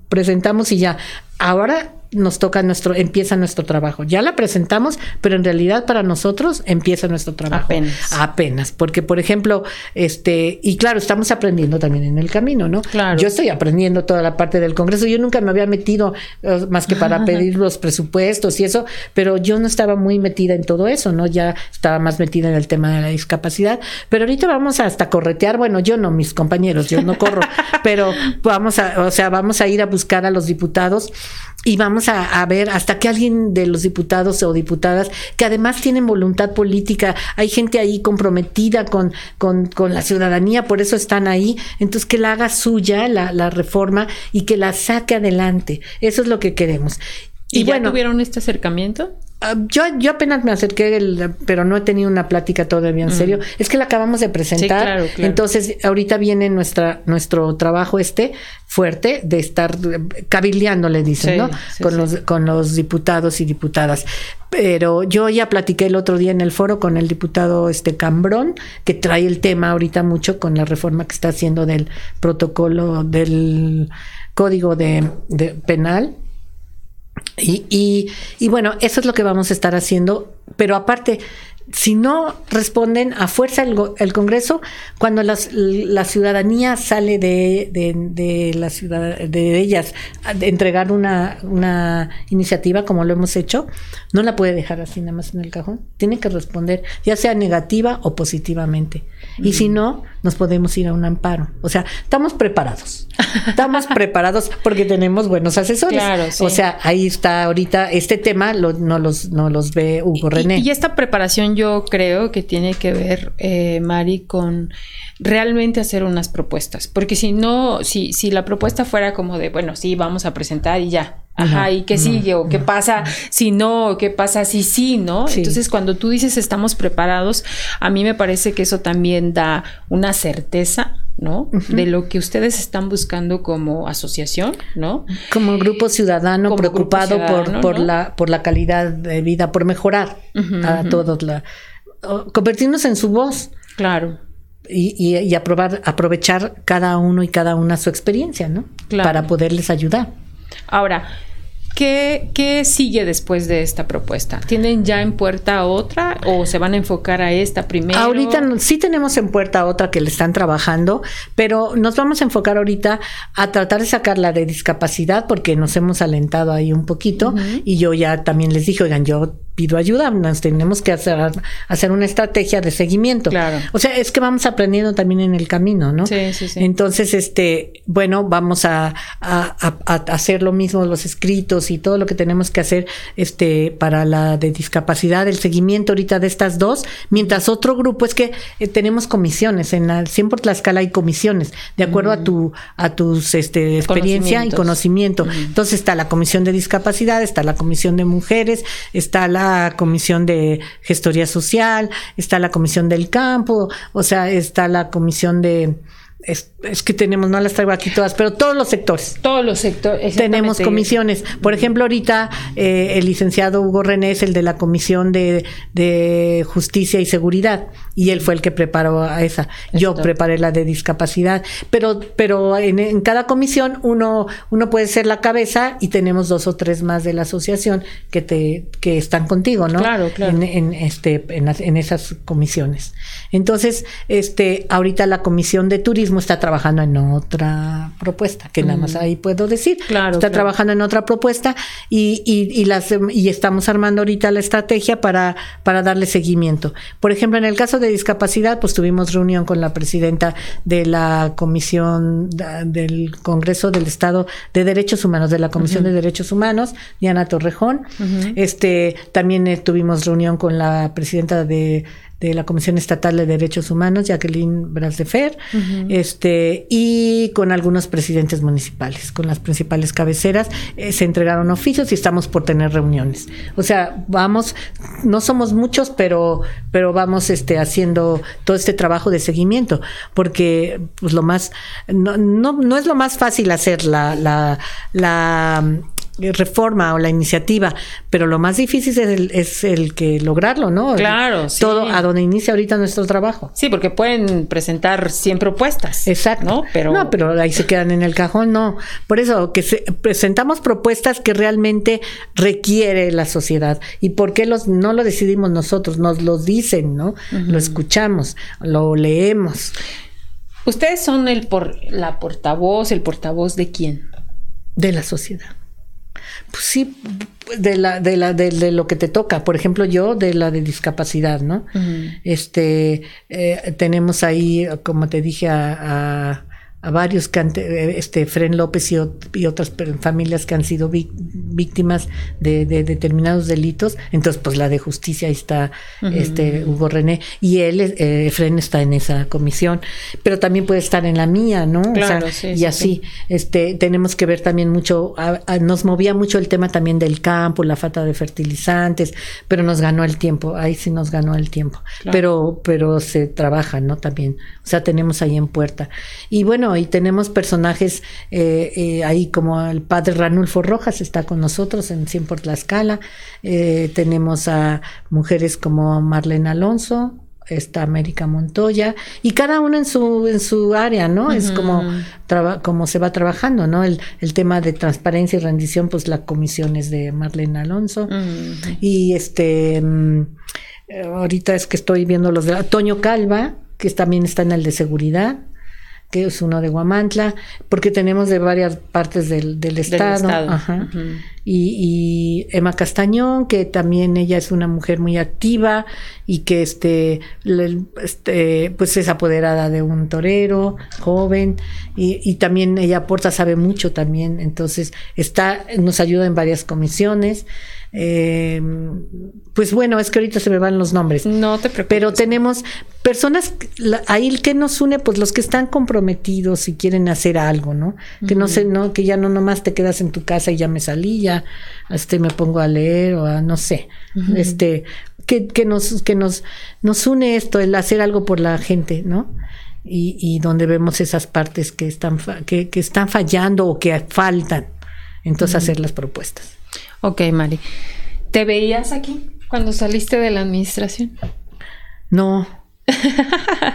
presentamos y ya. Ahora nos toca nuestro, empieza nuestro trabajo. Ya la presentamos, pero en realidad para nosotros empieza nuestro trabajo. Apenas. Apenas. Porque, por ejemplo, este, y claro, estamos aprendiendo también en el camino, ¿no? Claro. Yo estoy aprendiendo toda la parte del Congreso. Yo nunca me había metido eh, más que para pedir los presupuestos y eso, pero yo no estaba muy metida en todo eso, ¿no? Ya estaba más metida en el tema de la discapacidad. Pero ahorita vamos hasta corretear, bueno, yo no, mis compañeros, yo no corro, pero vamos a, o sea, vamos a ir a buscar a los diputados y vamos a, ver hasta que alguien de los diputados o diputadas que además tienen voluntad política, hay gente ahí comprometida con, con, con la ciudadanía, por eso están ahí, entonces que la haga suya la, la reforma y que la saque adelante. Eso es lo que queremos. ¿Y, ya bueno, tuvieron este acercamiento? Ah, yo, yo apenas me acerqué, pero no he tenido una plática todavía en mm. serio. Es que la acabamos de presentar. Entonces, ahorita viene nuestra, nuestro trabajo este fuerte de estar cabildeando, le dicen, ¿no? con, Los, con los diputados y diputadas. Pero yo ya platiqué el otro día en el foro con el diputado este Cambrón, que trae el tema ahorita mucho con la reforma que está haciendo del protocolo del código de penal y, y, y, bueno, eso es lo que vamos a estar haciendo, pero aparte, si no responden a fuerza el, Congreso, cuando la ciudadanía sale de, de, la ciudad, de ellas de entregar una, una, iniciativa como lo hemos hecho, no la puede dejar así nada más en el cajón. Tiene que responder, ya sea negativa o positivamente. Y si no, nos podemos ir a un amparo. O sea, estamos preparados. Estamos preparados porque tenemos buenos asesores. O sea, ahí está ahorita este tema, no, los, no los ve Hugo René. Y, esta preparación yo creo que tiene que ver, eh, Mari, con realmente hacer unas propuestas. Porque si no, si, si la propuesta fuera como de, bueno, sí, vamos a presentar y ya, Ajá, ¿y qué sigue? ¿O qué pasa si no? ¿Qué pasa si sí, no? Entonces, cuando tú dices estamos preparados, a mí me parece que eso también da una certeza, ¿no? De lo que ustedes están buscando como asociación, ¿no? Como grupo ciudadano preocupado por, por, la, por la calidad de vida, por mejorar a todos, la, convertirnos en su voz. Claro. Y, y, y aprobar, aprovechar cada uno y cada una su experiencia, ¿no? Para poderles ayudar. Ahora, ¿Qué, ¿Qué, sigue después de esta propuesta? ¿Tienen ya en puerta otra o se van a enfocar a esta primero? Ahorita sí tenemos en puerta otra que le están trabajando, pero nos vamos a enfocar ahorita a tratar de sacar la de discapacidad porque nos hemos alentado ahí un poquito y yo ya también les dije, oigan, yo pido ayuda, nos tenemos que hacer, hacer una estrategia de seguimiento. Claro. O sea, es que vamos aprendiendo también en el camino, ¿no? Sí, sí, sí. Entonces, este, bueno, vamos a, a, a, hacer lo mismo, los escritos y todo lo que tenemos que hacer este, para la de discapacidad, el seguimiento ahorita de estas dos, mientras otro grupo es que eh, tenemos comisiones, en la, siempre por escala hay comisiones, de acuerdo a tu, a tus este, experiencia y conocimiento. Entonces está la comisión de discapacidad, está la comisión de mujeres, está la comisión de gestoría social, está la comisión del campo, o sea, está la comisión de es, que tenemos, no las traigo aquí todas, pero todos los sectores. Todos los sectores. Tenemos comisiones. Por ejemplo, ahorita eh, el licenciado Hugo René es el de la Comisión de, de, Justicia y Seguridad y él fue el que preparó a esa. Yo preparé la de discapacidad, pero, pero en, cada comisión uno, uno puede ser la cabeza y tenemos dos o tres más de la asociación que te que están contigo, ¿no? Claro, claro. En, en este, en, en esas comisiones. Entonces, este, ahorita la comisión de turismo está trabajando en otra propuesta, que nada más ahí puedo decir. Claro, está trabajando en otra propuesta y, y, las, y estamos armando ahorita la estrategia para, para darle seguimiento. Por ejemplo, en el caso de discapacidad, pues tuvimos reunión con la presidenta de la Comisión del Congreso del Estado de Derechos Humanos, de la Comisión de Derechos Humanos, Diana Torrejón. Este, también eh, tuvimos reunión con la presidenta de de la Comisión Estatal de Derechos Humanos, Jacqueline Brasdefer, este, y con algunos presidentes municipales, con las principales cabeceras, eh, se entregaron oficios y estamos por tener reuniones. O sea, vamos, no somos muchos, pero, pero vamos este, haciendo todo este trabajo de seguimiento, porque pues lo más, no, no, no es lo más fácil hacer la, la, la reforma o la iniciativa, pero lo más difícil es el, es el que lograrlo, ¿no? Claro, Todo a donde inicia ahorita nuestro trabajo. Sí, porque pueden presentar 100 propuestas. Exacto. ¿no? Pero... no, pero ahí se quedan en el cajón, no. Por eso que presentamos propuestas que realmente requiere la sociedad. ¿Y por qué los, no lo decidimos nosotros? Nos lo dicen, ¿no? Lo escuchamos, lo leemos. Ustedes son el por, la portavoz, el portavoz de quién? De la sociedad. Pues sí, de la, de la, de, lo que te toca. Por ejemplo, yo de la de discapacidad, ¿no? Este, eh, tenemos ahí, como te dije, a a varios que este Fren López y, otras familias que han sido víctimas de, determinados delitos. Entonces, pues la de justicia ahí está este Hugo René. Y él, eh, Fren está en esa comisión, pero también puede estar en la mía, ¿no? Claro, y así, este, tenemos que ver también mucho, nos movía mucho el tema también del campo, la falta de fertilizantes, pero nos ganó el tiempo, ahí sí nos ganó el tiempo, pero, pero se trabaja, ¿no? También, o sea, tenemos ahí en puerta. Y bueno, y tenemos personajes eh, eh, ahí como el padre Ranulfo Rojas está con nosotros en 100 por la escala. Eh, tenemos a mujeres como Marlene Alonso, está América Montoya y cada uno en su en su área, ¿no? Es como como se va trabajando, ¿no? El, el, tema de transparencia y rendición, pues la comisión es de Marlene Alonso y este mm, ahorita es que estoy viendo los de Toño Calva, que también está en el de seguridad que es uno de Guamantla, porque tenemos de varias partes del, del estado. Ajá. Y, y, Emma Castañón, que también ella es una mujer muy activa y que este, este pues es apoderada de un torero joven y, y, también ella aporta, sabe mucho también, entonces está, nos ayuda en varias comisiones. Eh, pues bueno, es que ahorita se me van los nombres. No te preocupes. Pero tenemos personas, ahí que nos une, pues los que están comprometidos y quieren hacer algo, ¿no? Que no sé, no, que ya no nomás te quedas en tu casa y ya me salí, ya este me pongo a leer o a no sé. Este, que, que nos, que nos, nos une esto, el hacer algo por la gente, ¿no? Y, y donde vemos esas partes que están, que, que están fallando o que faltan. Entonces hacer las propuestas. Ok, Mari. ¿Te veías aquí cuando saliste de la administración? No,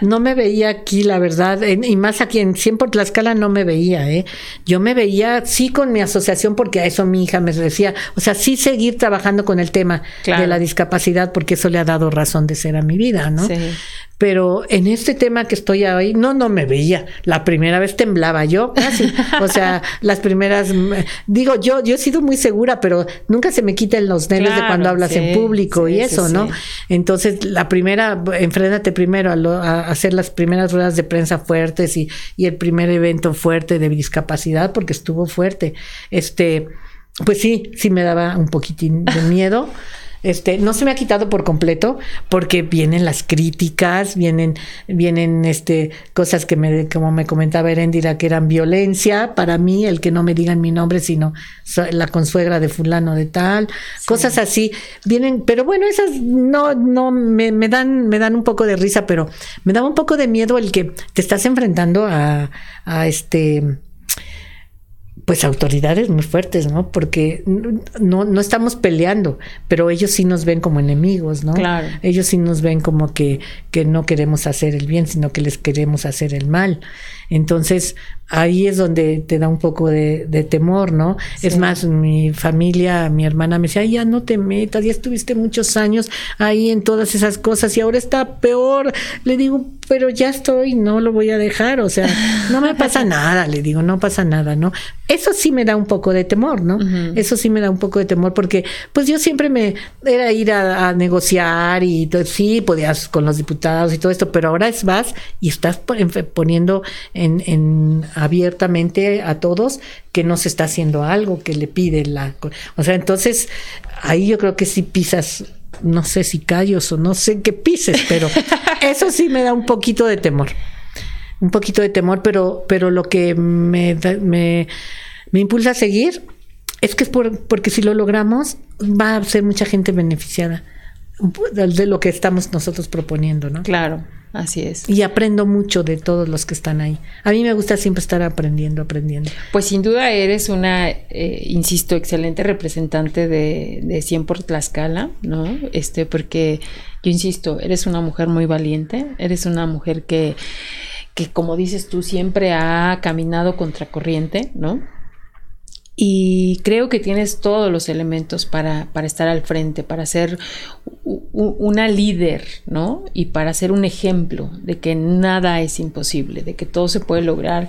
No me veía aquí, la verdad, y más aquí en 100 por Tlaxcala no me veía, ¿eh? Yo me veía, sí, con mi asociación, porque a eso mi hija me decía, o sea, sí seguir trabajando con el tema de la discapacidad, porque eso le ha dado razón de ser a mi vida, ¿no? Sí. Pero en este tema que estoy ahí, no, no me veía. La primera vez temblaba yo, casi. O sea, las primeras, digo, yo, yo he sido muy segura, pero nunca se me quitan los nervios de cuando hablas en público y eso, ¿no? Entonces, la primera, enfréntate primero a, hacer las primeras ruedas de prensa fuertes y, y el primer evento fuerte de discapacidad, porque estuvo fuerte. Este, pues sí, sí me daba un poquitín de miedo. Este, no se me ha quitado por completo porque vienen las críticas, vienen, vienen este, cosas que me, como me comentaba Erendira, que eran violencia. Para mí, el que no me digan mi nombre, sino la consuegra de fulano de tal, cosas así, vienen, pero bueno, esas no, no, me, me, dan, me dan un poco de risa, pero me da un poco de miedo el que te estás enfrentando a, a este pues autoridades muy fuertes, ¿no? Porque no, no estamos peleando, pero ellos sí nos ven como enemigos, ¿no? Claro. Ellos sí nos ven como que, que no queremos hacer el bien, sino que les queremos hacer el mal. Entonces, ahí es donde te da un poco de, temor, ¿no? Es más, mi familia, mi hermana me decía, Ay, ya no te metas, ya estuviste muchos años ahí en todas esas cosas y ahora está peor. Le digo, pero ya estoy, no lo voy a dejar, o sea, no me pasa nada, le digo, no pasa nada, ¿no? Eso sí me da un poco de temor, ¿no? Eso sí me da un poco de temor porque, pues yo siempre me era ir a, negociar y todo, sí, podías con los diputados y todo esto, pero ahora es vas y estás poniendo en, en abiertamente a todos que no se está haciendo algo que le pide la... O sea, entonces ahí yo creo que si pisas, no sé si callos o no sé qué pises, pero eso sí me da un poquito de temor. Un poquito de temor, pero, pero lo que me, me, me impulsa a seguir es que es por, porque si lo logramos va a ser mucha gente beneficiada de lo que estamos nosotros proponiendo, ¿no? Claro. Así es. Y aprendo mucho de todos los que están ahí. A mí me gusta siempre estar aprendiendo, aprendiendo. Pues sin duda eres una, eh, insisto, excelente representante de, de 100 por Tlaxcala, ¿no? Este, porque yo insisto, eres una mujer muy valiente, eres una mujer que, que como dices tú, siempre ha caminado contracorriente, ¿no? Y creo que tienes todos los elementos para, para estar al frente, para ser una líder, ¿no? Y para ser un ejemplo de que nada es imposible, de que todo se puede lograr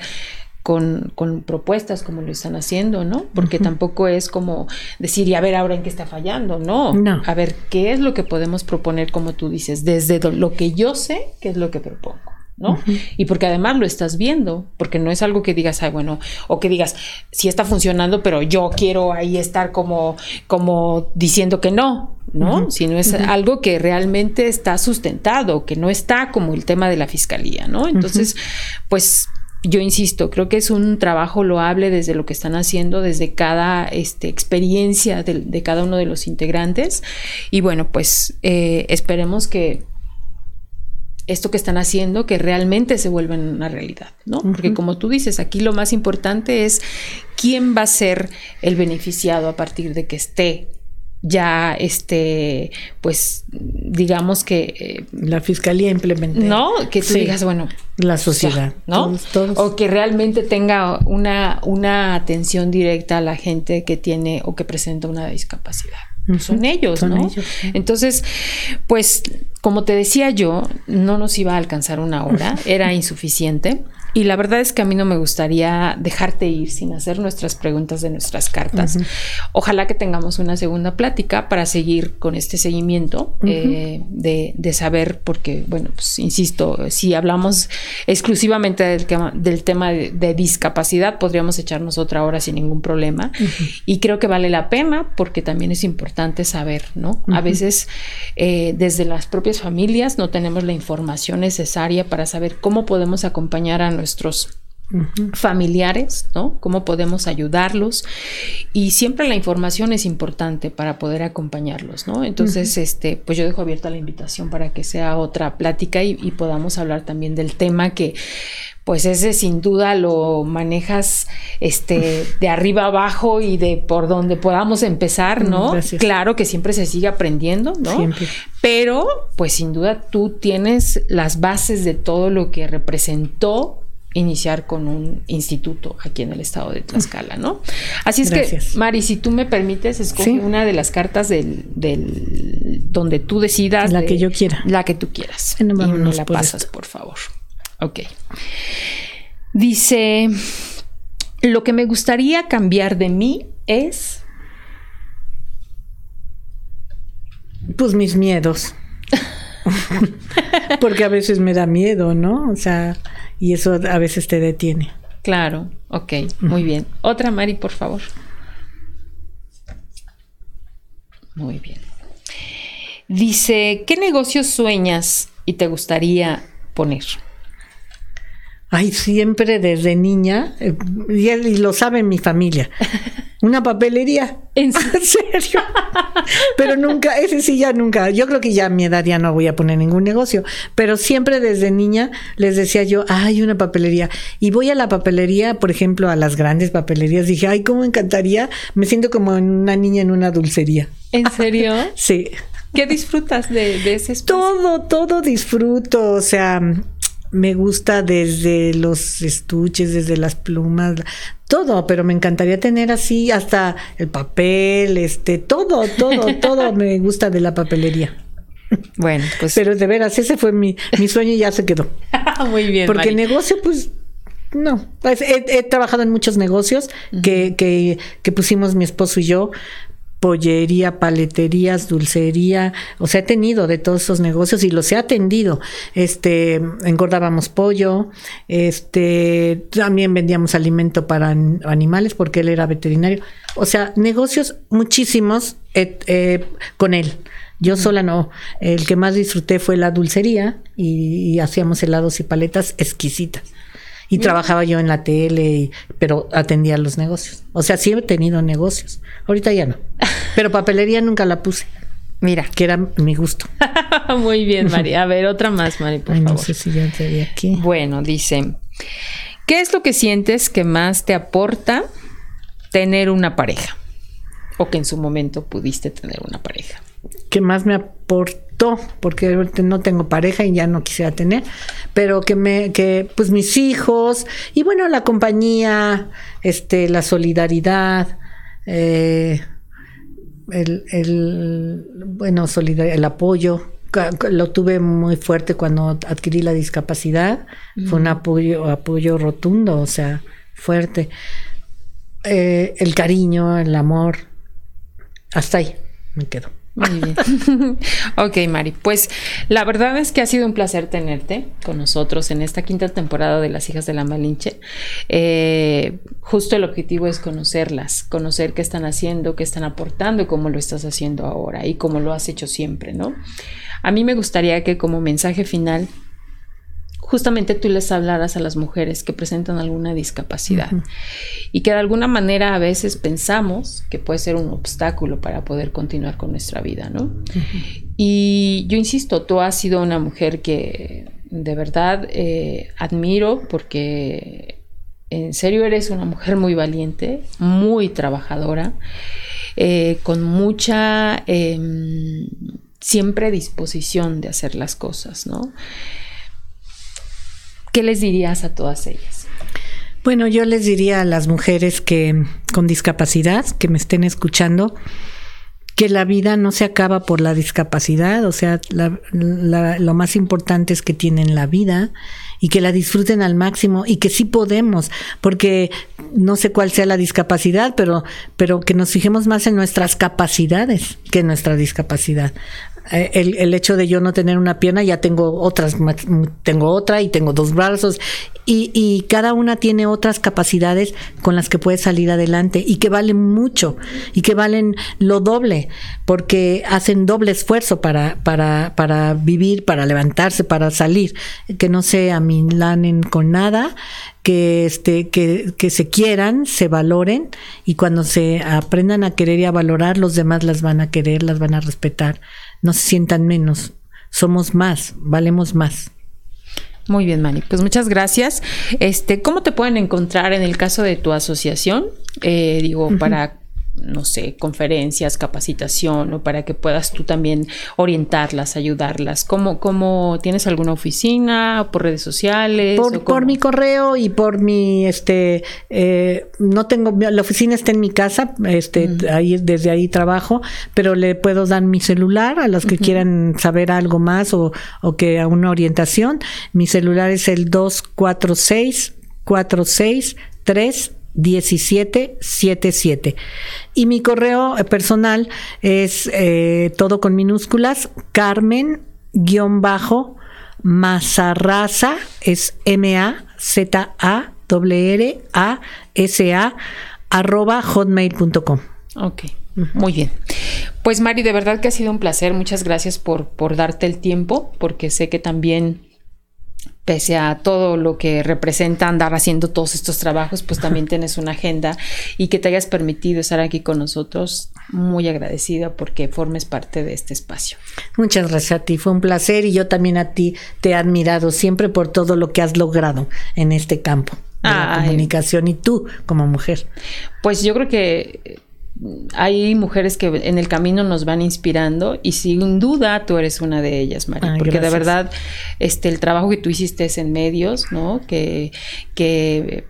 con, con, propuestas como lo están haciendo, ¿no? Porque tampoco es como decir, y a ver ahora en qué está fallando, no. no. A ver, ¿qué es lo que podemos proponer, como tú dices, desde lo que yo sé, qué es lo que propongo? ¿No? Y porque además lo estás viendo, porque no es algo que digas, ay, bueno, o que digas, sí está funcionando, pero yo quiero ahí estar como, como diciendo que no, ¿no? Sino es algo que realmente está sustentado, que no está como el tema de la fiscalía, ¿no? Entonces, pues yo insisto, creo que es un trabajo loable desde lo que están haciendo, desde cada este, experiencia de, cada uno de los integrantes. Y bueno, pues eh, esperemos que esto que están haciendo que realmente se vuelva en una realidad, ¿no? Porque como tú dices, aquí lo más importante es quién va a ser el beneficiado a partir de que esté ya este pues digamos que eh, la fiscalía implemente. no que tú digas bueno la sociedad no o que realmente tenga una una atención directa a la gente que tiene o que presenta una discapacidad son ellos, ¿no? Entonces, pues, como te decía yo, no nos iba a alcanzar una hora, era insuficiente. Y la verdad es que a mí no me gustaría dejarte ir sin hacer nuestras preguntas de nuestras cartas. Ojalá que tengamos una segunda plática para seguir con este seguimiento eh, de, saber, porque, bueno, pues insisto, si hablamos exclusivamente del, tema, del tema de, discapacidad, podríamos echarnos otra hora sin ningún problema. Y creo que vale la pena porque también es importante saber, ¿no? A veces eh, desde las propias familias no tenemos la información necesaria para saber cómo podemos acompañar a nuestros familiares, ¿no? Cómo podemos ayudarlos y siempre la información es importante para poder acompañarlos, ¿no? Entonces, este, pues yo dejo abierta la invitación para que sea otra plática y, y podamos hablar también del tema que pues ese sin duda lo manejas este de arriba abajo y de por donde podamos empezar, ¿no? Gracias. Claro que siempre se sigue aprendiendo, ¿no? Siempre. Pero pues sin duda tú tienes las bases de todo lo que representó iniciar con un instituto aquí en el estado de Tlaxcala, ¿no? Así es Gracias. que, Mari, si tú me permites, escoge Sí. una de las cartas del, del donde tú decidas. La de- que yo quiera. La que tú quieras. Y me la por pasas, por favor. Ok. Dice, lo que me gustaría cambiar de mí es... Pues mis miedos. Porque a veces me da miedo, ¿no? O sea, y eso a veces te detiene. Claro, ok, muy bien. Otra, Mari, por favor. Muy bien. Dice, ¿qué negocios sueñas y te gustaría poner? Ay, siempre desde niña, eh, y, él- y lo sabe mi familia, una papelería. ¿En ¿En serio? Pero nunca, ese sí ya nunca. Yo creo que ya a mi edad ya no voy a poner ningún negocio. Pero siempre desde niña les decía yo, ay, una papelería. Y voy a la papelería, por ejemplo, a las grandes papelerías. Dije, ay, cómo encantaría. Me siento como una niña en una dulcería. ¿En serio? Sí. ¿Qué disfrutas de, de ese espacio? Todo, todo disfruto. O sea, me gusta desde los estuches, desde las plumas, todo, pero me encantaría tener así hasta el papel, este, todo, todo, todo me gusta de la papelería. Bueno, pues Pero de veras, ese fue mi, mi sueño y ya se quedó. muy bien. Porque Mari. negocio, pues, no. Pues, he, he trabajado en muchos negocios que, que, que pusimos mi esposo y yo. Pollería, paleterías, dulcería, o sea, he tenido de todos esos negocios y los he atendido. Este, engordábamos pollo, este, también vendíamos alimento para an- animales porque él era veterinario. O sea, negocios muchísimos eh, eh, con él. Yo sola no. El que más disfruté fue la dulcería y, y hacíamos helados y paletas exquisitas. Y trabajaba yo en la tele, y- pero atendía los negocios. O sea, sí he tenido negocios. Ahorita ya no. Pero papelería nunca la puse, Mira. que era mi gusto. muy bien, Mari. A ver, otra más, Mari, por Ay, no favor. sé si ya vi aquí. Bueno, dice, ¿qué es lo que sientes que más te aporta tener una pareja? O que en su momento pudiste tener una pareja. que más me aportó, porque no tengo pareja y ya no quisiera tener, pero que me, que pues mis hijos, y bueno, la compañía, este, la solidaridad, eh, el, el, bueno, solidar- el apoyo, lo tuve muy fuerte cuando adquirí la discapacidad, fue un apoyo, apoyo rotundo, o sea, fuerte. Eh, el cariño, el amor, hasta ahí me quedo. Muy bien. ok, Mari. Pues la verdad es que ha sido un placer tenerte con nosotros en esta quinta temporada de Las Hijas de la Malinche. Eh, justo el objetivo es conocerlas, conocer qué están haciendo, qué están aportando cómo lo estás haciendo ahora y cómo lo has hecho siempre, ¿no? A mí me gustaría que como mensaje final justamente tú les hablaras a las mujeres que presentan alguna discapacidad y que de alguna manera a veces pensamos que puede ser un obstáculo para poder continuar con nuestra vida, ¿no? Y yo insisto, tú has sido una mujer que de verdad eh, admiro porque en serio eres una mujer muy valiente, muy trabajadora, eh, con mucha em, siempre disposición de hacer las cosas, ¿no? ¿Qué les dirías a todas ellas? Bueno, yo les diría a las mujeres que con discapacidad, que me estén escuchando, que la vida no se acaba por la discapacidad, o sea, la- lo más importante es que tienen la vida y que la disfruten al máximo y que sí podemos, porque no sé cuál sea la discapacidad, pero, pero que nos fijemos más en nuestras capacidades que en nuestra discapacidad. Eh, El, el hecho de yo no tener una pierna, ya tengo otras, tengo otra y tengo dos brazos. Y, y cada una tiene otras capacidades con las que puede salir adelante y que valen mucho y que valen lo doble porque hacen doble esfuerzo para, para, para vivir, para levantarse, para salir, que no se amilanen con nada, que este, que, que se quieran, se valoren y cuando se aprendan a querer y a valorar, los demás las van a querer, las van a respetar, no se sientan menos, somos más, valemos más. Muy bien, Mani. Pues muchas gracias. Este, ¿cómo te pueden encontrar en el caso de tu asociación? Eh, digo, para no sé, conferencias, capacitación o para que puedas tú también orientarlas, ayudarlas? ¿Cómo, cómo tienes alguna oficina por redes sociales? Por, mi correo y por mi, este, eh, no tengo, la oficina está en mi casa, este, ahí, desde ahí trabajo, pero le puedo dar mi celular a los que quieran saber algo más o, o que a una orientación. Mi celular es el 246 463 1777. Y mi correo personal es eh, todo con minúsculas, Carmen guion bajo Mazarraza, es M-A-Z-A W R A S A arroba hotmail.com. Ok, muy bien. Pues Mari, de verdad que ha sido un placer. Muchas gracias por, por darte el tiempo, porque sé que también pese a todo lo que representa andar haciendo todos estos trabajos, pues también tienes una agenda y que te hayas permitido estar aquí con nosotros. Muy agradecida porque formes parte de este espacio. Muchas gracias a ti, fue un placer y yo también a ti te he admirado siempre por todo lo que has logrado en este campo de la comunicación y tú como mujer. Pues yo creo que hay mujeres que en el camino nos van inspirando y sin duda tú eres una de ellas, María, porque de verdad este el trabajo que tú hiciste es en medios, ¿no? Que que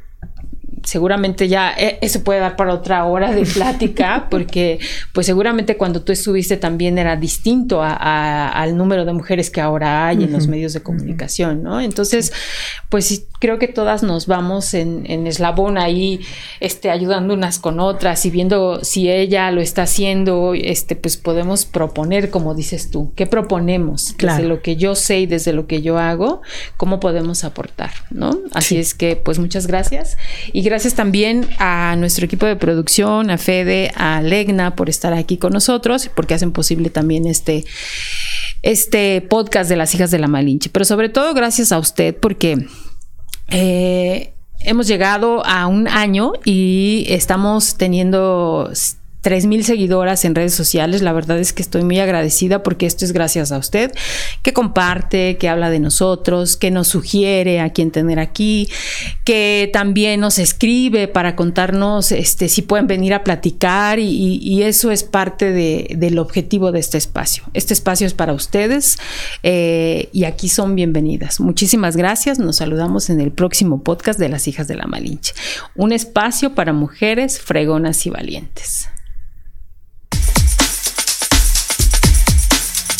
seguramente ya eh, eso puede dar para otra hora de plática, porque pues seguramente cuando tú estuviste también era distinto al número de mujeres que ahora hay en los medios de comunicación, ¿no? Entonces, pues creo que todas nos vamos en, en, eslabón ahí, este, ayudando unas con otras y viendo si ella lo está haciendo, este, pues podemos proponer, como dices tú, ¿qué proponemos? Desde lo que yo sé y desde lo que yo hago, ¿cómo podemos aportar, ¿no? Así es que, pues muchas gracias y gracias también a nuestro equipo de producción, a Fede, a Legna por estar aquí con nosotros, porque hacen posible también este, este podcast de las hijas de la Malinche. Pero sobre todo gracias a usted, porque eh, hemos llegado a un año y estamos teniendo mil seguidoras en redes sociales. La verdad es que estoy muy agradecida porque esto es gracias a usted, que comparte, que habla de nosotros, que nos sugiere a quién tener aquí, que también nos escribe para contarnos este, si pueden venir a platicar y, eso es parte del objetivo de este espacio. Este espacio es para ustedes eh, y aquí son bienvenidas. Muchísimas gracias. Nos saludamos en el próximo podcast de las hijas de la Malinche. Un espacio para mujeres fregonas y valientes.